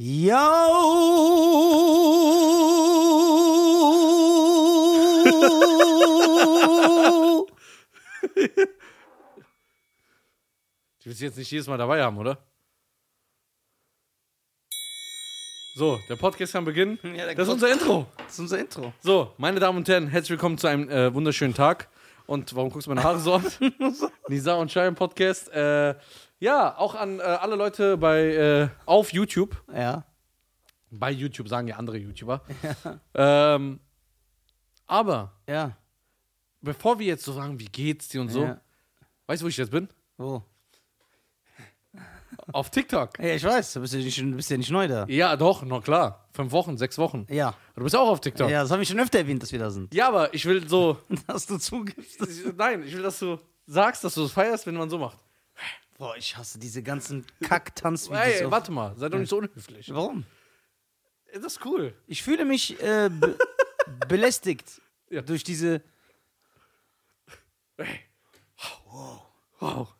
Yo! Die willst du jetzt nicht jedes Mal dabei haben, oder? So, der Podcast kann beginnen. Ja, das ist unser Intro. Das ist unser Intro. So, meine Damen und Herren, herzlich willkommen zu einem äh, wunderschönen Tag. Und warum guckst du meine Haare so an? Nisa und Shai im Podcast. Äh, ja, auch an äh, alle Leute bei äh, auf YouTube. Ja. Bei YouTube sagen ja andere YouTuber. Ähm, aber Ja. bevor wir jetzt so sagen, wie geht's dir und so, Ja. weißt du, wo ich jetzt bin? Wo? Auf TikTok. Ja, ich weiß, du bist ja nicht, du bist ja nicht neu da. Ja, doch, na klar. Fünf Wochen, sechs Wochen. Ja. Du bist auch auf TikTok. Ja, das habe ich schon öfter erwähnt, dass wir da sind. Ja, aber ich will so. Dass du zugibst. Nein, ich will, dass du sagst, dass du es feierst, wenn man so macht. Boah, ich hasse diese ganzen Kack-Tanzvideos. Ey, warte mal, sei doch nicht so unhöflich. Warum? Das ist cool. Ich fühle mich äh, be belästigt Ja. durch diese. Ey. Wow.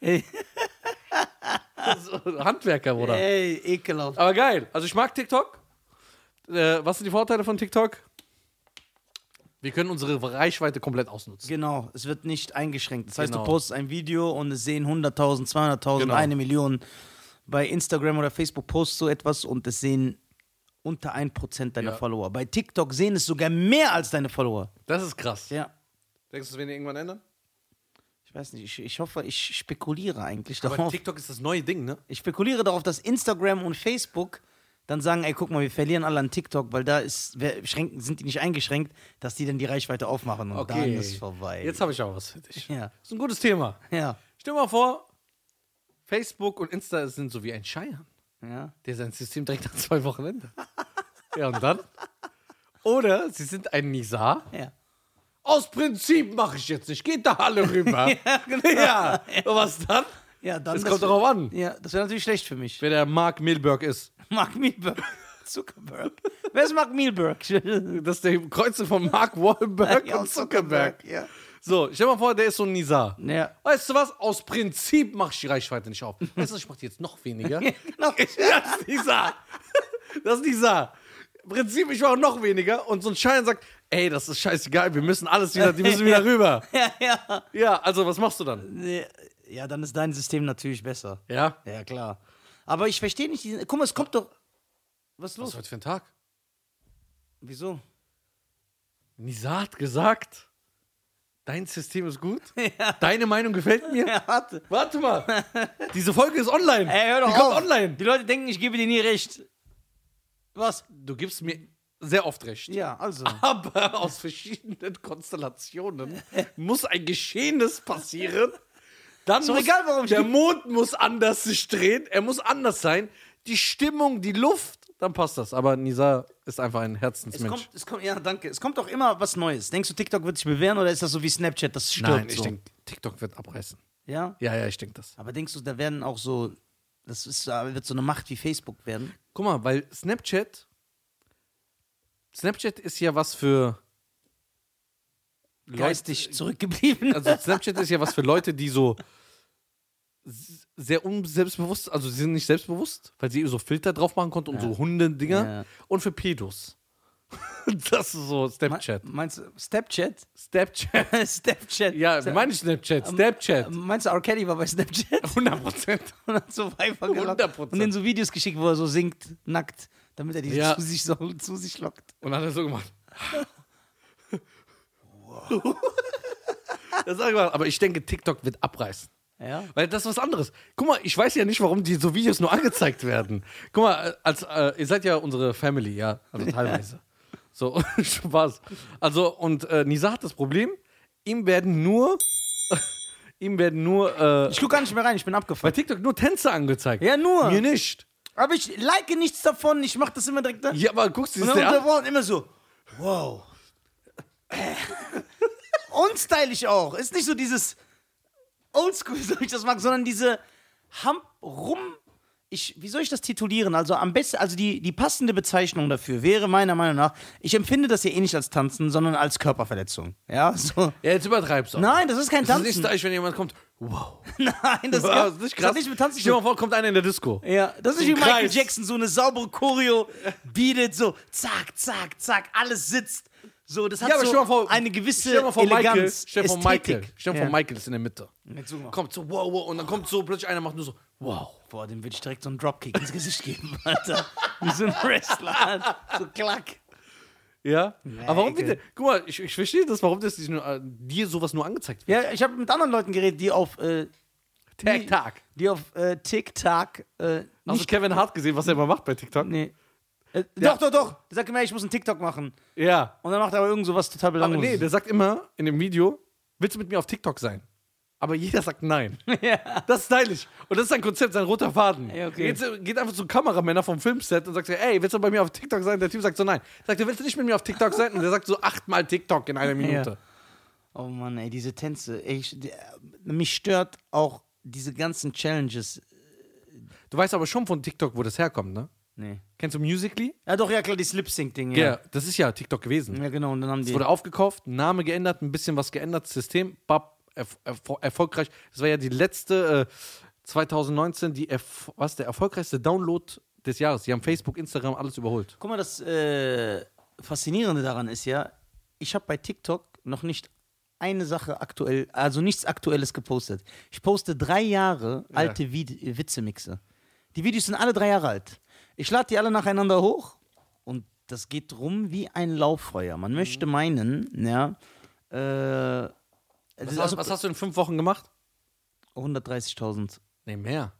Ey, So, Handwerker, Bruder. ey ekelhaft. Aber geil. Also ich mag TikTok. Äh, was sind die Vorteile von TikTok? Wir können unsere Reichweite komplett ausnutzen. Genau, es wird nicht eingeschränkt. Das heißt, Genau. du postest ein Video und es sehen 100.000, 200.000, Genau. eine Million. Bei Instagram oder Facebook postest du etwas und es sehen unter 1% deiner Ja. Follower. Bei TikTok sehen es sogar mehr als deine Follower. Das ist krass. Ja. Denkst du, das werden die irgendwann ändern? Ich weiß nicht, ich, ich hoffe, ich spekuliere eigentlich Aber darauf. TikTok ist das neue Ding, ne? Ich spekuliere darauf, dass Instagram und Facebook dann sagen, ey, guck mal, wir verlieren alle an TikTok, weil da ist, wer, schränken, sind die nicht eingeschränkt, dass die dann die Reichweite aufmachen und dann ist vorbei. Jetzt habe ich auch was für dich. Ja. Das ist ein gutes Thema. ja. Stell dir mal vor, Facebook und Insta sind so wie ein Scheiern, Ja. der sein System direkt nach zwei Wochen ändert. ja, und dann? Oder sie sind ein Nizar. Ja. Aus Prinzip mache ich jetzt nicht. Geht da alle rüber. Ja, genau. ja. Und was dann? Ja, dann Es das kommt darauf an, Ja, das wäre natürlich schlecht für mich. wer der Mark Milberg ist. Mark Milberg. Zuckerberg. Wer ist Mark Milberg? Das ist der Kreuze von Mark Wahlberg und Zuckerberg. Ja. So, stell dir mal vor, der ist so ein Nizar. Ja. Weißt du was? Aus Prinzip mache ich die Reichweite nicht auf. Weißt du, ich mache die jetzt noch weniger. genau. Das ist Nizar. Das ist Nizar. Im Prinzip, ich mache noch weniger. Und so ein Schein sagt, ey, das ist scheißegal, wir müssen alles wieder, die müssen wieder rüber. Ja, ja. Ja, also was machst du dann? Ja, dann ist dein System natürlich besser. Ja? Ja, klar. Aber ich verstehe nicht diesen. Guck mal, es kommt doch. Was ist Was los? ist heute für ein Tag? Wieso? Nizar hat gesagt, dein System ist gut. Ja. Deine Meinung gefällt mir. Ja, warte. Warte mal. Diese Folge ist online. Ey, hör doch die auf. kommt online. Die Leute denken, ich gebe dir nie recht. Was? Du gibst mir sehr oft recht. Ja, also. Aber aus verschiedenen Konstellationen muss ein Geschehenes passieren. Dann doch muss, egal, warum der Mond muss anders sich drehen. Er muss anders sein. Die Stimmung, die Luft, dann passt das. Aber Nisa ist einfach ein Es Herzensmensch. kommt, es kommt, ja, danke. Es kommt doch immer was Neues. Denkst du, TikTok wird sich bewähren oder ist das so wie Snapchat, das stirbt Nein, ich so? denke, TikTok wird abreißen. Ja? Ja, ja, ich denke das. Aber denkst du, da werden auch so, das ist, wird so eine Macht wie Facebook werden? Guck mal, weil Snapchat, Snapchat ist ja was für Leute- Geistig zurückgeblieben. Also Snapchat ist ja was für Leute, die so sehr unselbstbewusst, also sie sind nicht selbstbewusst, weil sie so Filter drauf machen konnten und so Hundedinger Ja. und für Pedos. Das ist so Snapchat. Me- Meinst du Snapchat? Snapchat. Snapchat. Ja, wie meine ich Snapchat? Snapchat. Meinst du, R. Kelly war bei Snapchat 100 Prozent. und hat so gelockt 100%. und denen so Videos geschickt, wo er so singt, nackt, damit er die Ja. zu, sich so, zu sich lockt. Und dann hat er so gemacht. Das hat er gemacht. Aber ich denke, TikTok wird abreißen. Ja? Weil das ist was anderes. Guck mal, ich weiß ja nicht, warum die so Videos nur angezeigt werden. Guck mal, äh, als, äh, ihr seid ja unsere Family, ja, also teilweise. So, Spaß. Also, und äh, Nisa hat das Problem, ihm werden nur, ihm werden nur, äh, Ich guck gar nicht mehr rein, ich bin bei abgefuckt. TikTok nur Tänze angezeigt. Ja, nur. Mir nicht. Aber ich like nichts davon, ich mach das immer direkt da. Ja, aber guckst du Und das dann dir an? unterbrochen immer so, wow. Unstylisch auch. Ist nicht so dieses Oldschool, so ich das mag, sondern diese Hamp rum. Ich, wie soll ich das titulieren? Also am besten, also die, die passende Bezeichnung dafür wäre meiner Meinung nach, ich empfinde das hier eh nicht als Tanzen, sondern als Körperverletzung. Ja, so. Ja, jetzt übertreibst du. auch. Nein, das ist kein Das ist Tanzen. nicht stylisch, wenn jemand kommt, wow. Nein, das, Das kann, ist nicht das krass. hat nicht mit Tanzen Stell dir mal vor, kommt einer in der Disco. Ja, das ist So wie Michael Kreis. Jackson, so eine saubere Choreo bietet, so zack, zack, zack, alles sitzt. So, das hat Ja, so vor, eine gewisse stell mal vor Eleganz, Michael, stell vor. Michael, stell dir ja. vor Michael ist in der Mitte. Kommt so wow, wow und dann kommt so plötzlich einer macht nur so wow. Boah, dem würde ich direkt so einen Dropkick ins Gesicht geben, Alter. Wie so ein Wrestler, Alter. so klack. Ja? Aber warum bitte? Guck mal, ich, ich verstehe das, warum das nur, äh, dir sowas nur angezeigt wird. Ja, ich habe mit anderen Leuten geredet, die auf, äh, Tag, Tag. die auf äh, TikTok äh, Hast du. Kevin Hart gesehen, was er immer macht bei TikTok? Nee. Äh, Ja. Doch, doch, doch. Der sagt immer, ich muss einen TikTok machen. Ja. Und dann macht er aber irgend so was total Aber belangloses. nee, der sagt immer in dem Video, willst du mit mir auf TikTok sein? Aber jeder sagt nein. ja. Das ist stylisch. Und das ist sein Konzept, sein roter Faden. Ja, okay. geht, geht einfach zu Kameramänner vom Filmset und sagt, ey, willst du bei mir auf TikTok sein? Der Typ sagt so, nein. Sagt er, willst du nicht mit mir auf TikTok sein? Und der sagt so achtmal TikTok in einer Minute. Oh Mann, ey, diese Tänze. Ey, ich, die, mich stört auch diese ganzen Challenges. Du weißt aber schon von TikTok, wo das herkommt, ne? Nee. Kennst du Musically? Ja, doch, ja, klar, die Slip-Sync-Ding. Ja. Ja. das ist ja TikTok gewesen. ja, genau. Und dann haben Es die. wurde aufgekauft, Name geändert, ein bisschen was geändert, System, bap, erf erf erfolgreich. Das war ja die letzte, äh, 2019, die erf was, der erfolgreichste Download des Jahres. Die haben Facebook, Instagram, alles überholt. Guck mal, das äh, Faszinierende daran ist ja, ich habe bei TikTok noch nicht eine Sache aktuell, also nichts Aktuelles gepostet. Ich poste drei Jahre alte Vid Witzemixe. Die Videos sind alle drei Jahre alt. Ich lade die alle nacheinander hoch und das geht rum wie ein Lauffeuer. Man möchte meinen, ja, äh, Was, also hast, was hast du in fünf Wochen gemacht? 130.000. Nee, mehr.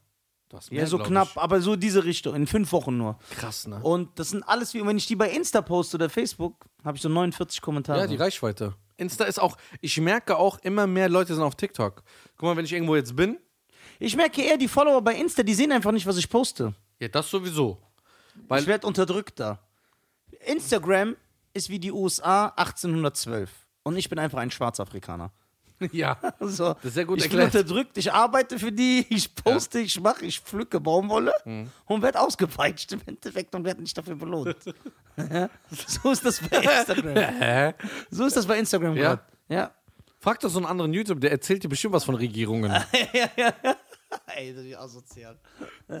Du hast Ja, so knapp, aber so diese Richtung, in fünf Wochen nur. Ich. Krass, ne? Und das sind alles wie, wenn ich die bei Insta poste oder Facebook, habe ich so 49 Kommentare. Ja, die Reichweite. Insta ist auch, ich merke auch, immer mehr Leute sind auf TikTok. Guck mal, wenn ich irgendwo jetzt bin, Ich merke eher, die Follower bei Insta, die sehen einfach nicht, was ich poste. ja, das sowieso. Weil, ich werde unterdrückt da. Instagram ist wie die USA 1812. Und ich bin einfach ein Schwarzafrikaner. ja, So, Das ist sehr gut ich bin erklärt. unterdrückt, ich arbeite für die, ich poste, ich mache, ich pflücke Baumwolle Mhm. und werde ausgepeitscht im Endeffekt und werde nicht dafür belohnt. so ist das bei Instagram. So ist das bei Instagram Ja? gerade. Ja. Frag doch so einen anderen YouTube, der erzählt dir bestimmt was von Regierungen. Ey, das ist asozial.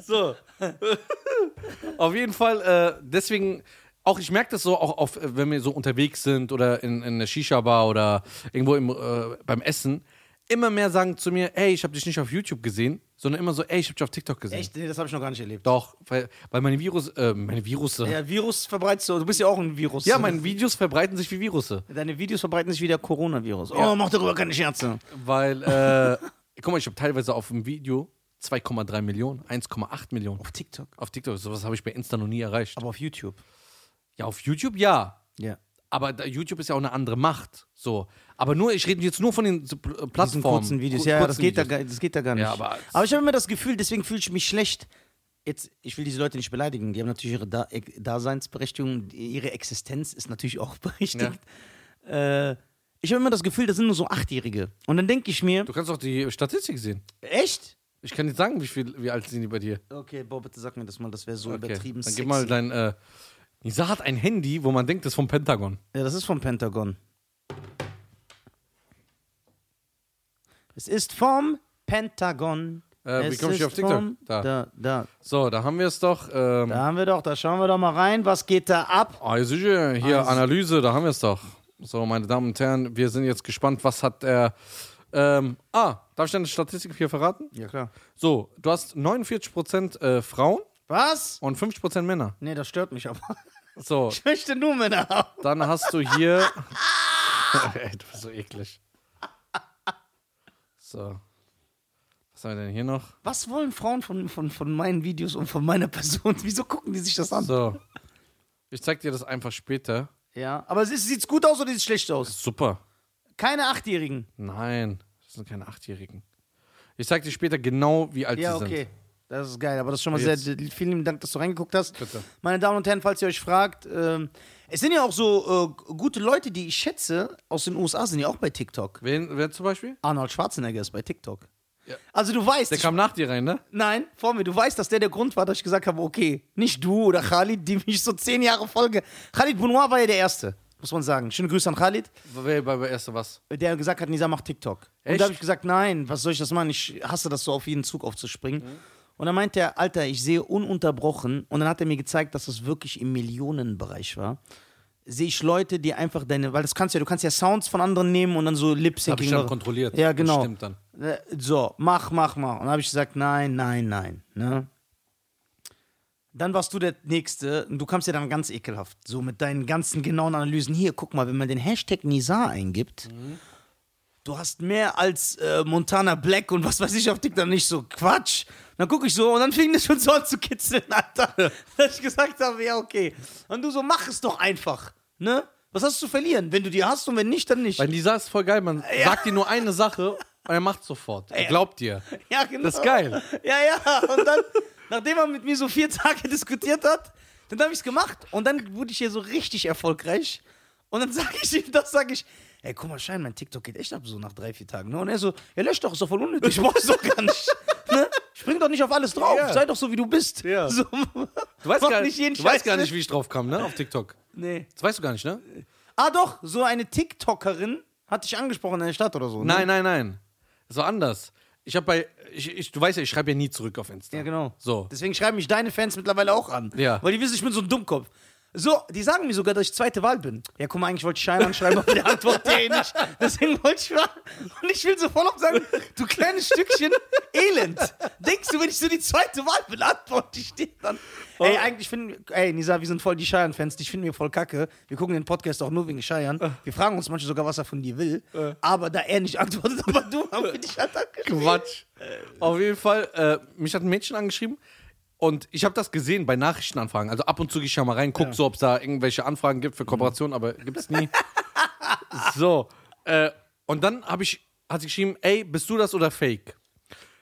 So. auf jeden Fall, äh, deswegen, auch ich merke das so, auch auf, wenn wir so unterwegs sind oder in, in einer Shisha-Bar oder irgendwo im, äh, beim Essen, immer mehr sagen zu mir, ey, ich habe dich nicht auf YouTube gesehen, sondern immer so, ey, ich habe dich auf TikTok gesehen. Echt? Nee, das habe ich noch gar nicht erlebt. Doch, weil, weil meine Virus, äh, meine Virusse. Ja, Ja, Virus verbreitest du. Du bist ja auch ein Virus. meine Videos verbreiten sich wie Virusse. Deine Videos verbreiten sich wie der Coronavirus. Oh, mach darüber keine Scherze. Weil, äh, guck mal, ich habe teilweise auf dem Video 2,3 Millionen, 1,8 Millionen. Auf TikTok. Auf TikTok, sowas habe ich bei Insta noch nie erreicht. Aber auf YouTube. Ja, auf YouTube ja. Ja. Aber da, YouTube ist ja auch eine andere Macht. So. Aber nur, ich rede jetzt nur von den so, Pl- äh, Plattformen. kurzen Videos. Ja, das kurzen geht, da, Videos. gar- das geht da gar nicht. Ja, aber- ich habe immer das Gefühl, deswegen fühle ich mich schlecht. Jetzt, ich will diese Leute nicht beleidigen. Die haben natürlich ihre da Daseinsberechtigung. Ihre Existenz ist natürlich auch berechtigt. Äh, ich habe immer das Gefühl, das sind nur so Achtjährige. Und dann denke ich mir, Du kannst auch die Statistik sehen. echt? Ich kann nicht sagen, wie, viel, wie alt sind die bei dir. Okay, Boah, bitte sag mir das mal. Das wäre so Okay. übertrieben Dann sexy. gib mal dein. Äh, Nisa hat ein Handy, wo man denkt, das ist vom Pentagon. Ja, das ist vom Pentagon. Es ist vom Pentagon. Äh, wie Es komm ich auf TikTok? Da. Da, da. So, da haben wir es doch. Ähm, Da haben wir doch, da schauen wir doch mal rein. Was geht da ab? Ah, sicher. Hier, Also- Analyse, da haben wir es doch. So, meine Damen und Herren, wir sind jetzt gespannt, was hat er. Ähm, ah, darf ich deine Statistik hier verraten? Ja, klar. So, du hast 49% äh, Frauen Was? und 50% Männer. Nee, das stört mich aber. So, Ich möchte nur Männer haben. dann hast du hier. Ey, du bist so eklig. So. Was haben wir denn hier noch? Was wollen Frauen von, von, von meinen Videos und von meiner Person? Wieso gucken die sich das an? So. Ich zeig dir das einfach später. Ja, aber es ist, sieht's gut aus oder sieht's schlecht aus? Super. Keine Achtjährigen. Nein, das sind keine Achtjährigen. Ich zeig dir später genau, wie alt Ja, sie sind. okay. Das ist geil, aber das ist schon mal Jetzt. sehr. Vielen lieben Dank, dass du reingeguckt hast. Bitte. Meine Damen und Herren, falls ihr euch fragt, ähm, es sind ja auch so äh, gute Leute, die ich schätze, aus den USA sind ja auch bei TikTok. Wen, wer zum Beispiel? Arnold Schwarzenegger ist bei TikTok. Ja. Also du weißt, Der kam nach dir rein, ne? nein, vor mir, du weißt, dass der der Grund war, dass ich gesagt habe, okay, nicht du oder Khalid, die mich so zehn Jahre folge. Khalid Bounoir war ja der Erste. muss man sagen. Schöne Grüße an Khalid, Wer bei der erste was? der gesagt hat, Nisa macht TikTok. Und Echt? da habe ich gesagt, nein, was soll ich das machen? Ich hasse das so, auf jeden Zug aufzuspringen. Und dann meinte er, Alter, ich sehe ununterbrochen. Und dann hat er mir gezeigt, dass das wirklich im Millionenbereich war. Sehe ich Leute, die einfach deine, weil das kannst du ja, du kannst ja Sounds von anderen nehmen und dann so lip Hab ich dann kontrolliert. Ja, Das genau. stimmt dann. Äh, So, mach, mach, mach. Und dann habe ich gesagt, nein, nein, nein. Ne? Dann warst du der Nächste und du kamst ja dann ganz ekelhaft. So mit deinen ganzen genauen Analysen. Hier, guck mal, wenn man den Hashtag Nizar eingibt, du hast mehr als äh, Montana Black und was weiß ich auf TikTok nicht so. Quatsch. Dann gucke ich so und dann fing das schon so an zu kitzeln, Alter. Dass ich gesagt habe, ja, okay. Und du so, mach es doch einfach. Ne? Was hast du zu verlieren? Wenn du die hast und wenn nicht, dann nicht. Weil Lisa ist voll geil. Man Ja. sagt dir nur eine Sache und er macht sofort. Er glaubt dir. Ja, genau. Das ist geil. Ja, ja. Und dann, nachdem er mit mir so vier Tage diskutiert hat, dann habe ich es gemacht. Und dann wurde ich hier so richtig erfolgreich. Und dann sage ich ihm, das sage ich, ey, guck mal, Schein, mein TikTok geht echt ab so nach drei, vier Tagen. Ne? Und er so, ja, lösch doch, ist doch voll unnötig, ich brauch's doch gar nicht. Ne? Spring doch nicht auf alles drauf, Ja. sei doch so, wie du bist. Ja. So, Du weißt, gar, nicht du weißt gar nicht, wie ich drauf kam, ne? Auf TikTok. Nee. Das weißt du gar nicht, ne? Ah, doch, so eine TikTokerin hat dich angesprochen in der Stadt oder so. Ne? Nein, nein, nein. Das war anders. Ich habe bei. Ich, ich, du weißt ja, ich schreibe ja nie zurück auf Insta. Ja, genau. So. Deswegen schreiben mich deine Fans mittlerweile auch an. Ja. Weil die wissen, ich bin so ein Dummkopf. So, die sagen mir sogar, dass ich zweite Wahl bin. Ja, guck mal, eigentlich wollte ich Schein anschreiben, aber der antwortet eh nicht. Deswegen wollte ich mal. Und ich will so voll auf sagen, du kleines Stückchen Elend. Denkst du, wenn ich so die zweite Wahl bin, antworte ich dir dann. Ey, eigentlich finden, ey, Nisa, wir sind voll die Scheiern-Fans, die finden wir voll kacke. Wir gucken den Podcast auch nur wegen Scheiern. Wir fragen uns manchmal sogar, was er von dir will. Aber da er nicht antwortet, aber du, haben wir dich halt angeschrieben. Quatsch. Auf jeden Fall, äh, mich hat ein Mädchen angeschrieben und ich habe das gesehen bei Nachrichtenanfragen. Also ab und zu gehe ich ja mal rein, guck so, ob es da irgendwelche Anfragen gibt für Kooperationen, aber gibt es nie. so, äh, und dann habe ich, hat sie geschrieben, ey, bist du das oder Fake?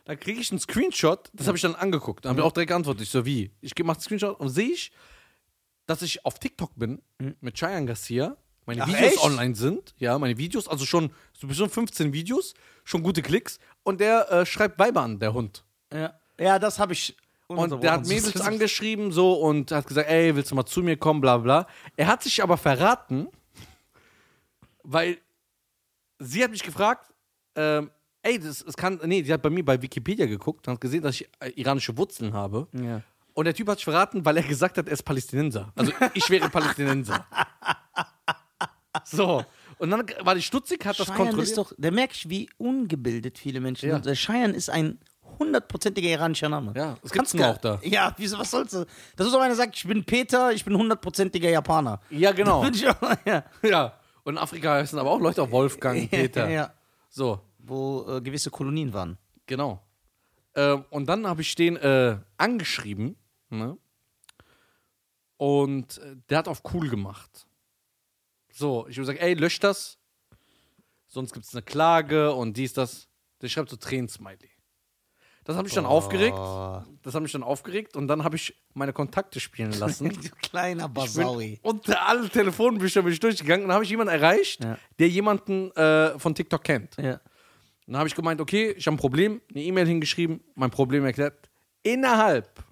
Dann kriege ich einen Screenshot, das habe ich dann angeguckt. Dann habe ich auch direkt geantwortet. Ich so, wie? Ich mache einen Screenshot und sehe ich, dass ich auf TikTok bin mit Cheyenne Garcia. Meine Ach, Videos echt? online sind. Ja, meine Videos, also schon so bestimmt 15 Videos, schon gute Klicks. Und der äh, schreibt Weiber an, der Hund. Ja, ja das habe ich. Und der hat Mädels angeschrieben so und hat gesagt, ey, willst du mal zu mir kommen, bla bla. Er hat sich aber verraten, weil sie hat mich gefragt, ähm, ey, das, es kann, nee, die hat bei mir bei Wikipedia geguckt und hat gesehen, dass ich äh, iranische Wurzeln habe. Ja. Und der Typ hat sich verraten, weil er gesagt hat, er ist Palästinenser. Also ich wäre Palästinenser. So. Und dann war die stutzig, hat das Cheyenne kontrolliert. ist doch, da merke ich, wie ungebildet viele Menschen Ja. sind. Der Cheyenne ist ein hundertprozentiger iranischer Name. Ja, das Kannst gar- auch da. Ja, wieso, was sollst du? Das ist auch einer, sagt, ich bin Peter, ich bin hundertprozentiger Japaner. ja, genau. Auch, ja. Ja. Und in Afrika heißen aber auch Leute auch Wolfgang, Peter. Ja, So. wo äh, gewisse Kolonien waren. Genau. Ähm, und dann habe ich den äh, angeschrieben. Ne? Und äh, der hat auf cool gemacht. So, ich habe gesagt, ey, lösch das. Sonst gibt es eine Klage und dies, das. Der schreibt so Tränensmiley. Das hat mich dann aufgeregt. Das hat mich dann aufgeregt und dann habe ich meine Kontakte spielen lassen. Du kleiner Basaui. unter alle Telefonbücher bin ich durchgegangen und dann habe ich jemanden erreicht, Ja. der jemanden äh, von TikTok kennt. Ja. Dann habe ich gemeint, okay, ich habe ein Problem, eine E-Mail hingeschrieben, mein Problem erklärt. Innerhalb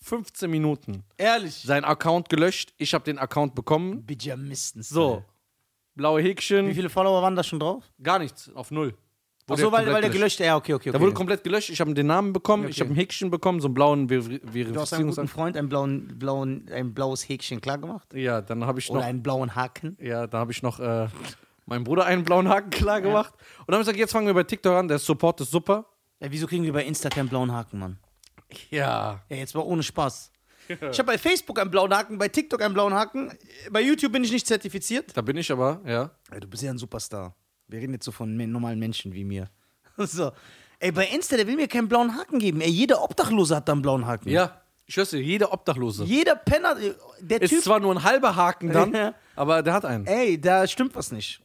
15 Minuten Ehrlich. sein Account gelöscht, ich habe den Account bekommen. Bijamisten. So, blaue Wie Häkchen, viele Follower waren da schon drauf? gar nichts, auf null. Ach so, weil, weil der gelöscht, ja, okay, okay. okay. Der wurde komplett gelöscht, ich habe den Namen bekommen, ich Okay. habe ein Häkchen bekommen, so einen blauen Ver du hast einem guten. Freund ein, blauen, blauen, ein blaues Häkchen klar gemacht? Ja, dann habe ich Oder noch, einen blauen Haken? ja, da habe ich noch äh, meinem Bruder einen blauen Haken klar gemacht. Und dann habe ich gesagt, jetzt fangen wir bei TikTok an, der Support ist super. Ja, wieso kriegen wir bei Insta keinen blauen Haken, Mann? Ja. Ja, jetzt mal ohne Spaß. Ich habe bei Facebook einen blauen Haken, bei TikTok einen blauen Haken. Bei YouTube bin ich nicht zertifiziert. Da bin ich aber, ja. Ja, du bist ja ein Superstar. Wir reden jetzt so von normalen Menschen wie mir. So. Ey, bei Insta, der will mir keinen blauen Haken geben. Ey, jeder Obdachlose hat da einen blauen Haken. Ja, ich schwör's dir, jeder Obdachlose. Jeder Penner, der Ist Typ. zwar nur ein halber Haken dann, aber der hat einen. Ey, da stimmt was nicht.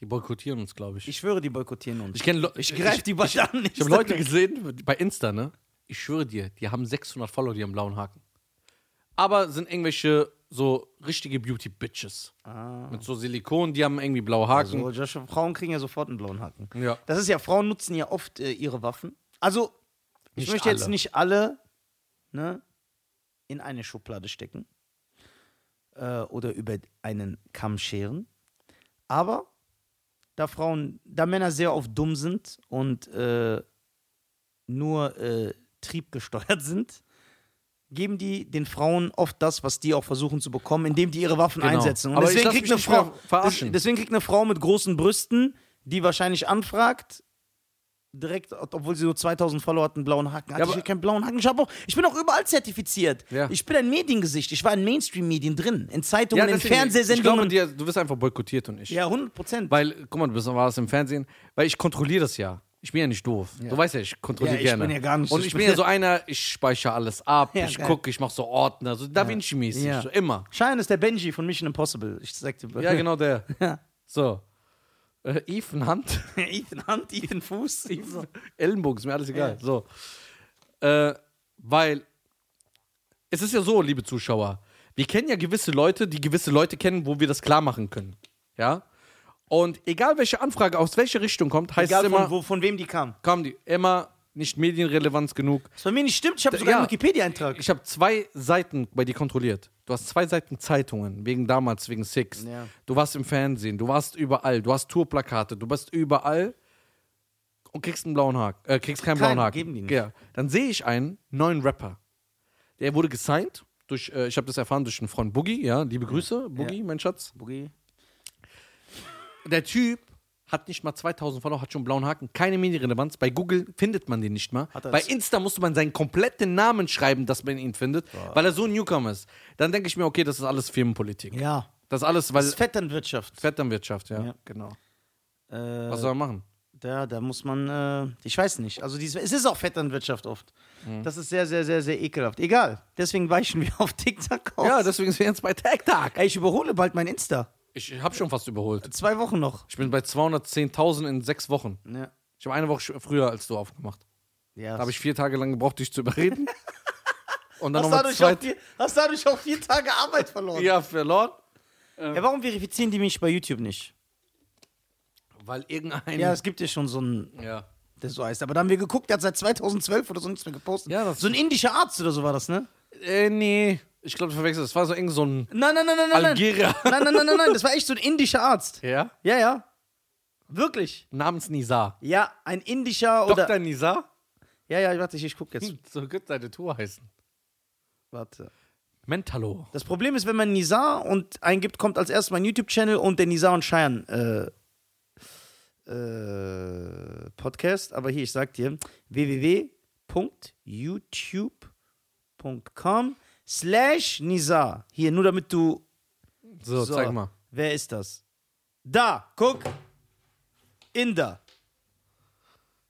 Die boykottieren uns, glaube ich. Ich schwöre, die boykottieren uns. Ich kenne Ich greif die bald an. Ich habe Leute gesehen bei Insta, ne? Ich schwöre dir, die haben 600 Follower, die haben blauen Haken. Aber sind irgendwelche so richtige Beauty-Bitches. Mit so Silikon, die haben irgendwie blaue Haken. Ah. Also, Joshua, Frauen kriegen ja sofort einen blauen Haken. Ja. Das ist ja, Frauen nutzen ja oft äh, ihre Waffen. Also, ich Nicht möchte jetzt alle. nicht alle ne, in eine Schublade stecken. äh, oder über einen Kamm scheren. Aber da Frauen, da Männer sehr oft dumm sind und äh, nur äh, triebgesteuert sind, geben die den Frauen oft das, was die auch versuchen zu bekommen, indem die ihre Waffen Genau. einsetzen. Und Aber deswegen kriegt, eine Frau, verarschen. deswegen kriegt eine Frau mit großen Brüsten, die wahrscheinlich anfragt, direkt, obwohl sie nur 2000 Follower hat, einen blauen Haken. Hat Ja, ich keinen blauen Haken. Ich, auch, ich bin auch überall zertifiziert. Ja. Ich bin ein Mediengesicht. Ich war in Mainstream-Medien drin. In Zeitungen, in deswegen, Ich glaube, Fernsehsendungen. du wirst einfach boykottiert und ich. Ja, 100 Prozent. Weil, guck mal, du bist warst im Fernsehen, weil ich kontrolliere das ja. Ich bin ja nicht doof. Du weißt ja, ich kontrolliere Ja, ich gerne. bin ja gar nicht- Und ich bin ja ja- so einer, ich speichere alles ab, Ja, ich gucke, ich mache so Ordner, so Da Vinci-mäßig, Ja. so immer. Schein ist der Benji von Mission Impossible. Ich sag dir. Ja, genau der. Ja. So. Äh, Ethan Hand, Ethan Hand, Ethan Fuß. So. Ellenbogen, ist mir alles egal. So. Äh, weil es ist ja so, liebe Zuschauer, wir kennen ja gewisse Leute, die gewisse Leute kennen, wo wir das klar machen können. Ja? Und egal welche Anfrage aus welche Richtung kommt, heißt Egal es immer, von, wo, von wem die kam. kommen die immer nicht medienrelevanz genug. Was bei mir nicht stimmt, ich habe sogar einen Wikipedia-Eintrag. Ich habe zwei Seiten bei dir kontrolliert. Du hast zwei Seiten Zeitungen, wegen damals, wegen Six. Ja. Du warst im Fernsehen, du warst überall, du hast Tourplakate, du bist überall und kriegst einen blauen Haken. Äh, kriegst keinen Keinen, blauen Haken. geben die nicht. Ja. Dann sehe ich einen neuen Rapper. Der wurde gesigned durch, äh, ich habe das erfahren durch einen Freund Boogie, ja, liebe Grüße, Boogie, mein Schatz. Boogie. Der Typ hat nicht mal 2000 Follower, hat schon einen blauen Haken, keine Medienrelevanz. Bei Google findet man den nicht mal. Bei? Insta musste man seinen kompletten Namen schreiben, dass man ihn findet, weil er so ein Newcomer ist. Dann denke ich mir, okay, das ist alles Firmenpolitik. Ja. Das ist alles, weil Das ist Vetternwirtschaft. Vetternwirtschaft, ja, Ja. genau. Äh, Was soll er machen? da, da muss man, äh, ich weiß nicht. Also dies, es ist auch Vetternwirtschaft oft. Das ist sehr, sehr, sehr, sehr ekelhaft. Egal. Deswegen weichen wir auf TikTok aus. Ja, deswegen sind wir jetzt bei Tag. Ey, ich überhole bald mein Insta. Ich habe schon fast überholt. Zwei Wochen noch. Ich bin bei 210.000 in sechs Wochen. Ja. Ich habe eine Woche früher als du aufgemacht. Ja, Da habe ich vier Tage lang gebraucht, dich zu überreden. Und dann hast, dadurch auch zwei. vier, hast dadurch auch vier Tage Arbeit verloren. Ja, verloren. Ja, warum verifizieren die mich bei YouTube nicht? Weil irgendein. Ja, es gibt ja schon so einen, ja. der so heißt. Aber da haben wir geguckt, der hat seit 2012 oder so nichts mehr gepostet. Ja, das- so ein indischer Arzt oder so war das, ne? Äh, nee. Ich glaube, du verwechselst. Es war so irgend so ein Nein, nein, nein, nein, nein. Algerier. Nein, nein, nein, nein, nein. Das war echt so ein indischer Arzt. Ja? Ja, ja. Wirklich. Namens Nizar. Ja, ein indischer oder. Dr. Nizar? Ja, ja, warte, ich, ich guck jetzt. So wird seine Tour heißen. Warte. Mentalo. Das Problem ist, wenn man Nizar und eingibt, kommt als erstes mein YouTube-Channel und der Nizar und Cheyenne äh, äh, Podcast. Aber hier, ich sag dir, www.youtube.com slash Nizar. Hier, nur damit du. So, So, zeig mal. Wer ist das? Da, guck. Inder.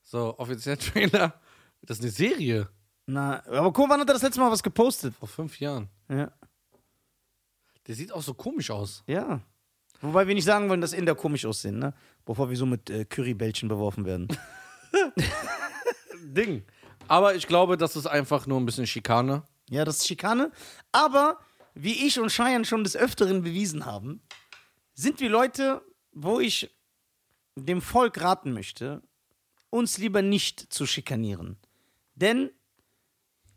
So, offizieller Trailer. Das ist eine Serie. Na, aber guck, wann hat er das letzte Mal was gepostet? Vor fünf Jahren. Ja. Der sieht auch so komisch aus. Ja. Wobei wir nicht sagen wollen, dass Inder komisch aussehen, ne? Bevor wir so mit äh, Currybällchen beworfen werden. Ding. Aber ich glaube, das ist einfach nur ein bisschen Schikane. Ja, das ist Schikane. Aber wie ich und Cheyenne schon des Öfteren bewiesen haben, sind wir Leute, wo ich dem Volk raten möchte, uns lieber nicht zu schikanieren. Denn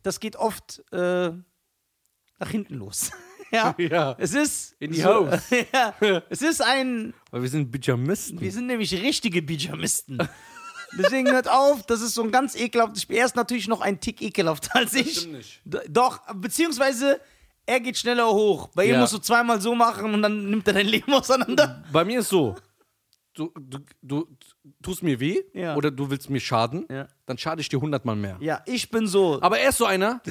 das geht oft äh, nach hinten los. ja. Ja. Es ist. In die so, Hose. ja. Es ist ein. Weil wir sind Pyjamisten. Wir sind nämlich richtige Bijamisten. Deswegen hört auf, das ist so ein ganz ekelhaft. Ich bin erst natürlich noch ein Tick ekelhafter als ich. stimmt nicht. Doch, beziehungsweise er geht schneller hoch. Bei ihm Ja. musst du zweimal so machen und dann nimmt er dein Leben auseinander. Bei mir ist so. Du, du, du tust mir weh Ja. oder du willst mir schaden, Ja. dann schade ich dir hundertmal mehr. Ja, ich bin so. Aber er ist so einer,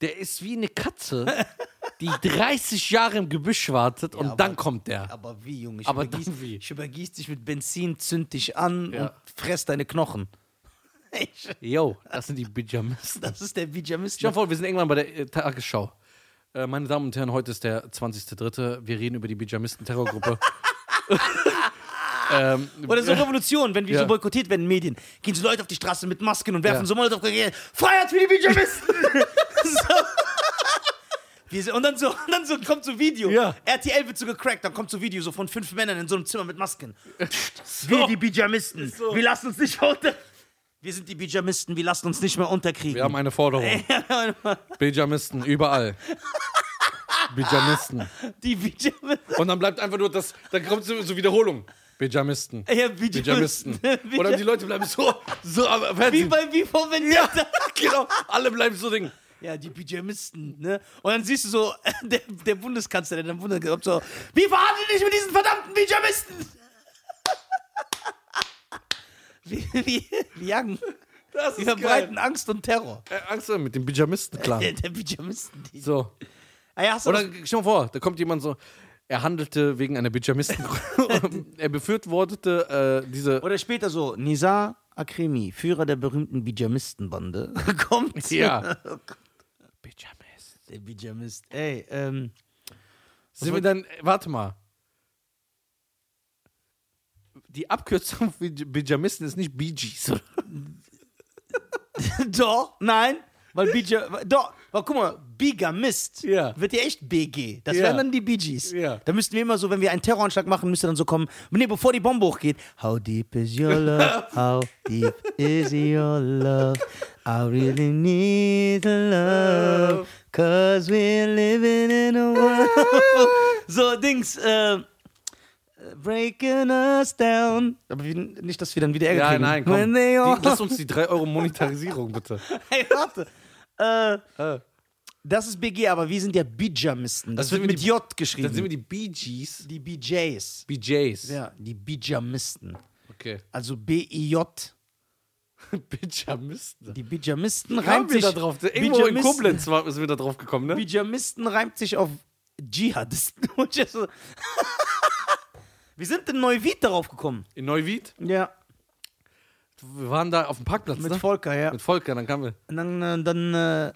der ist wie eine Katze, die 30 Jahre im Gebüsch wartet und aber- dann kommt der. Aber wie, Junge? Ich Aber übergieß, dann wie? ich übergieß dich mit Benzin, zünd dich an Ja. und fress deine Knochen. Yo, das sind die Pyjamisten. das ist der Bijamist. Dir vor, wir sind irgendwann bei der äh, Tagesschau. Äh, meine Damen und Herren, heute ist der 20.03. Wir reden über die Pyjamisten-Terrorgruppe. ähm, Oder so Revolution, wenn wir Ja. so boykottiert werden in Medien. Gehen so Leute auf die Straße mit Masken und werfen Ja. so Molotow Freiheit für die Bijamisten! so. Wir sind- Und dann so, und dann so kommt so Video. Ja. RTL wird so gecrackt, dann kommt so Video so von fünf Männern in so einem Zimmer mit Masken. Wir die Bijamisten, So. wir lassen uns nicht mehr unter... Wir sind die Bijamisten, wir lassen uns nicht mehr unterkriegen. wir haben eine Forderung. Pyjamisten, überall. Bijamisten. Die Pyjamisten. Und dann bleibt einfach nur das, dann kommt so, so Wiederholung. Bijamisten. Ja, Bijamisten. Pyjamisten. Oder die Leute bleiben so, so am Wie Fernsehen. bei wie vor Vendetta. genau, alle bleiben so Ding. Ja, die Pyjamisten, ne? Und dann siehst du so, der, der Bundeskanzler, der dann wundert, ob so, wie verhandle ich mit diesen verdammten Pyjamisten? wie, wie, wie jagen, Das die verbreiten Angst und Terror. Äh, Angst mit dem Bijamisten, klar. Der, der Pyjamisten. Die, So. ah, ja, Oder stell mal vor, da kommt jemand so, er handelte wegen einer Bijamisten. er befürwortete äh, diese. oder später so, Nizar Akremi, Führer der berühmten Pyjamistenbande, kommt. Ja. Der Pyjamist. Ey, ähm, Sind wir dann, äh, warte mal. Die Abkürzung für Bijamisten ist nicht Bee Gees, oder? Doch, nein. Weil BG, doch, weil guck mal, Bigamist Ja. wird ja echt BG. Das Ja. wären dann die Bee Gees. Ja. Da müssten wir immer so, wenn wir einen Terroranschlag machen, müsste dann so kommen, nee, bevor die Bombe hochgeht, How deep is your love? How deep is your love? I really need a love, cause we're living in a world. so, Dings, äh, breaking us down. Aber wie, nicht, dass wir dann wieder Ärger Ja, kriegen. nein, komm. Die, lass uns die 3 Euro Monetarisierung, bitte. Hey, warte. Äh, Äh, das ist BG, aber wir sind ja Bijamisten. Das, Das wird wir mit die- J geschrieben. Dann sind wir die Gees. die BJs. BJs. Ja, die Bijamisten. Okay. Also B-I-J. Bijamisten. Die Bijamisten reimt sich. da drauf? Irgendwo in Bijamisten- Koblenz war, sind wir da drauf gekommen, ne? Bijamisten reimt sich auf Dschihadisten. Wir sind in Neuwied darauf gekommen. In Neuwied. Ja, Wir waren da auf dem Parkplatz, mit ne? Volker, ja. Mit Volker, dann kamen wir. Und dann, äh, dann äh,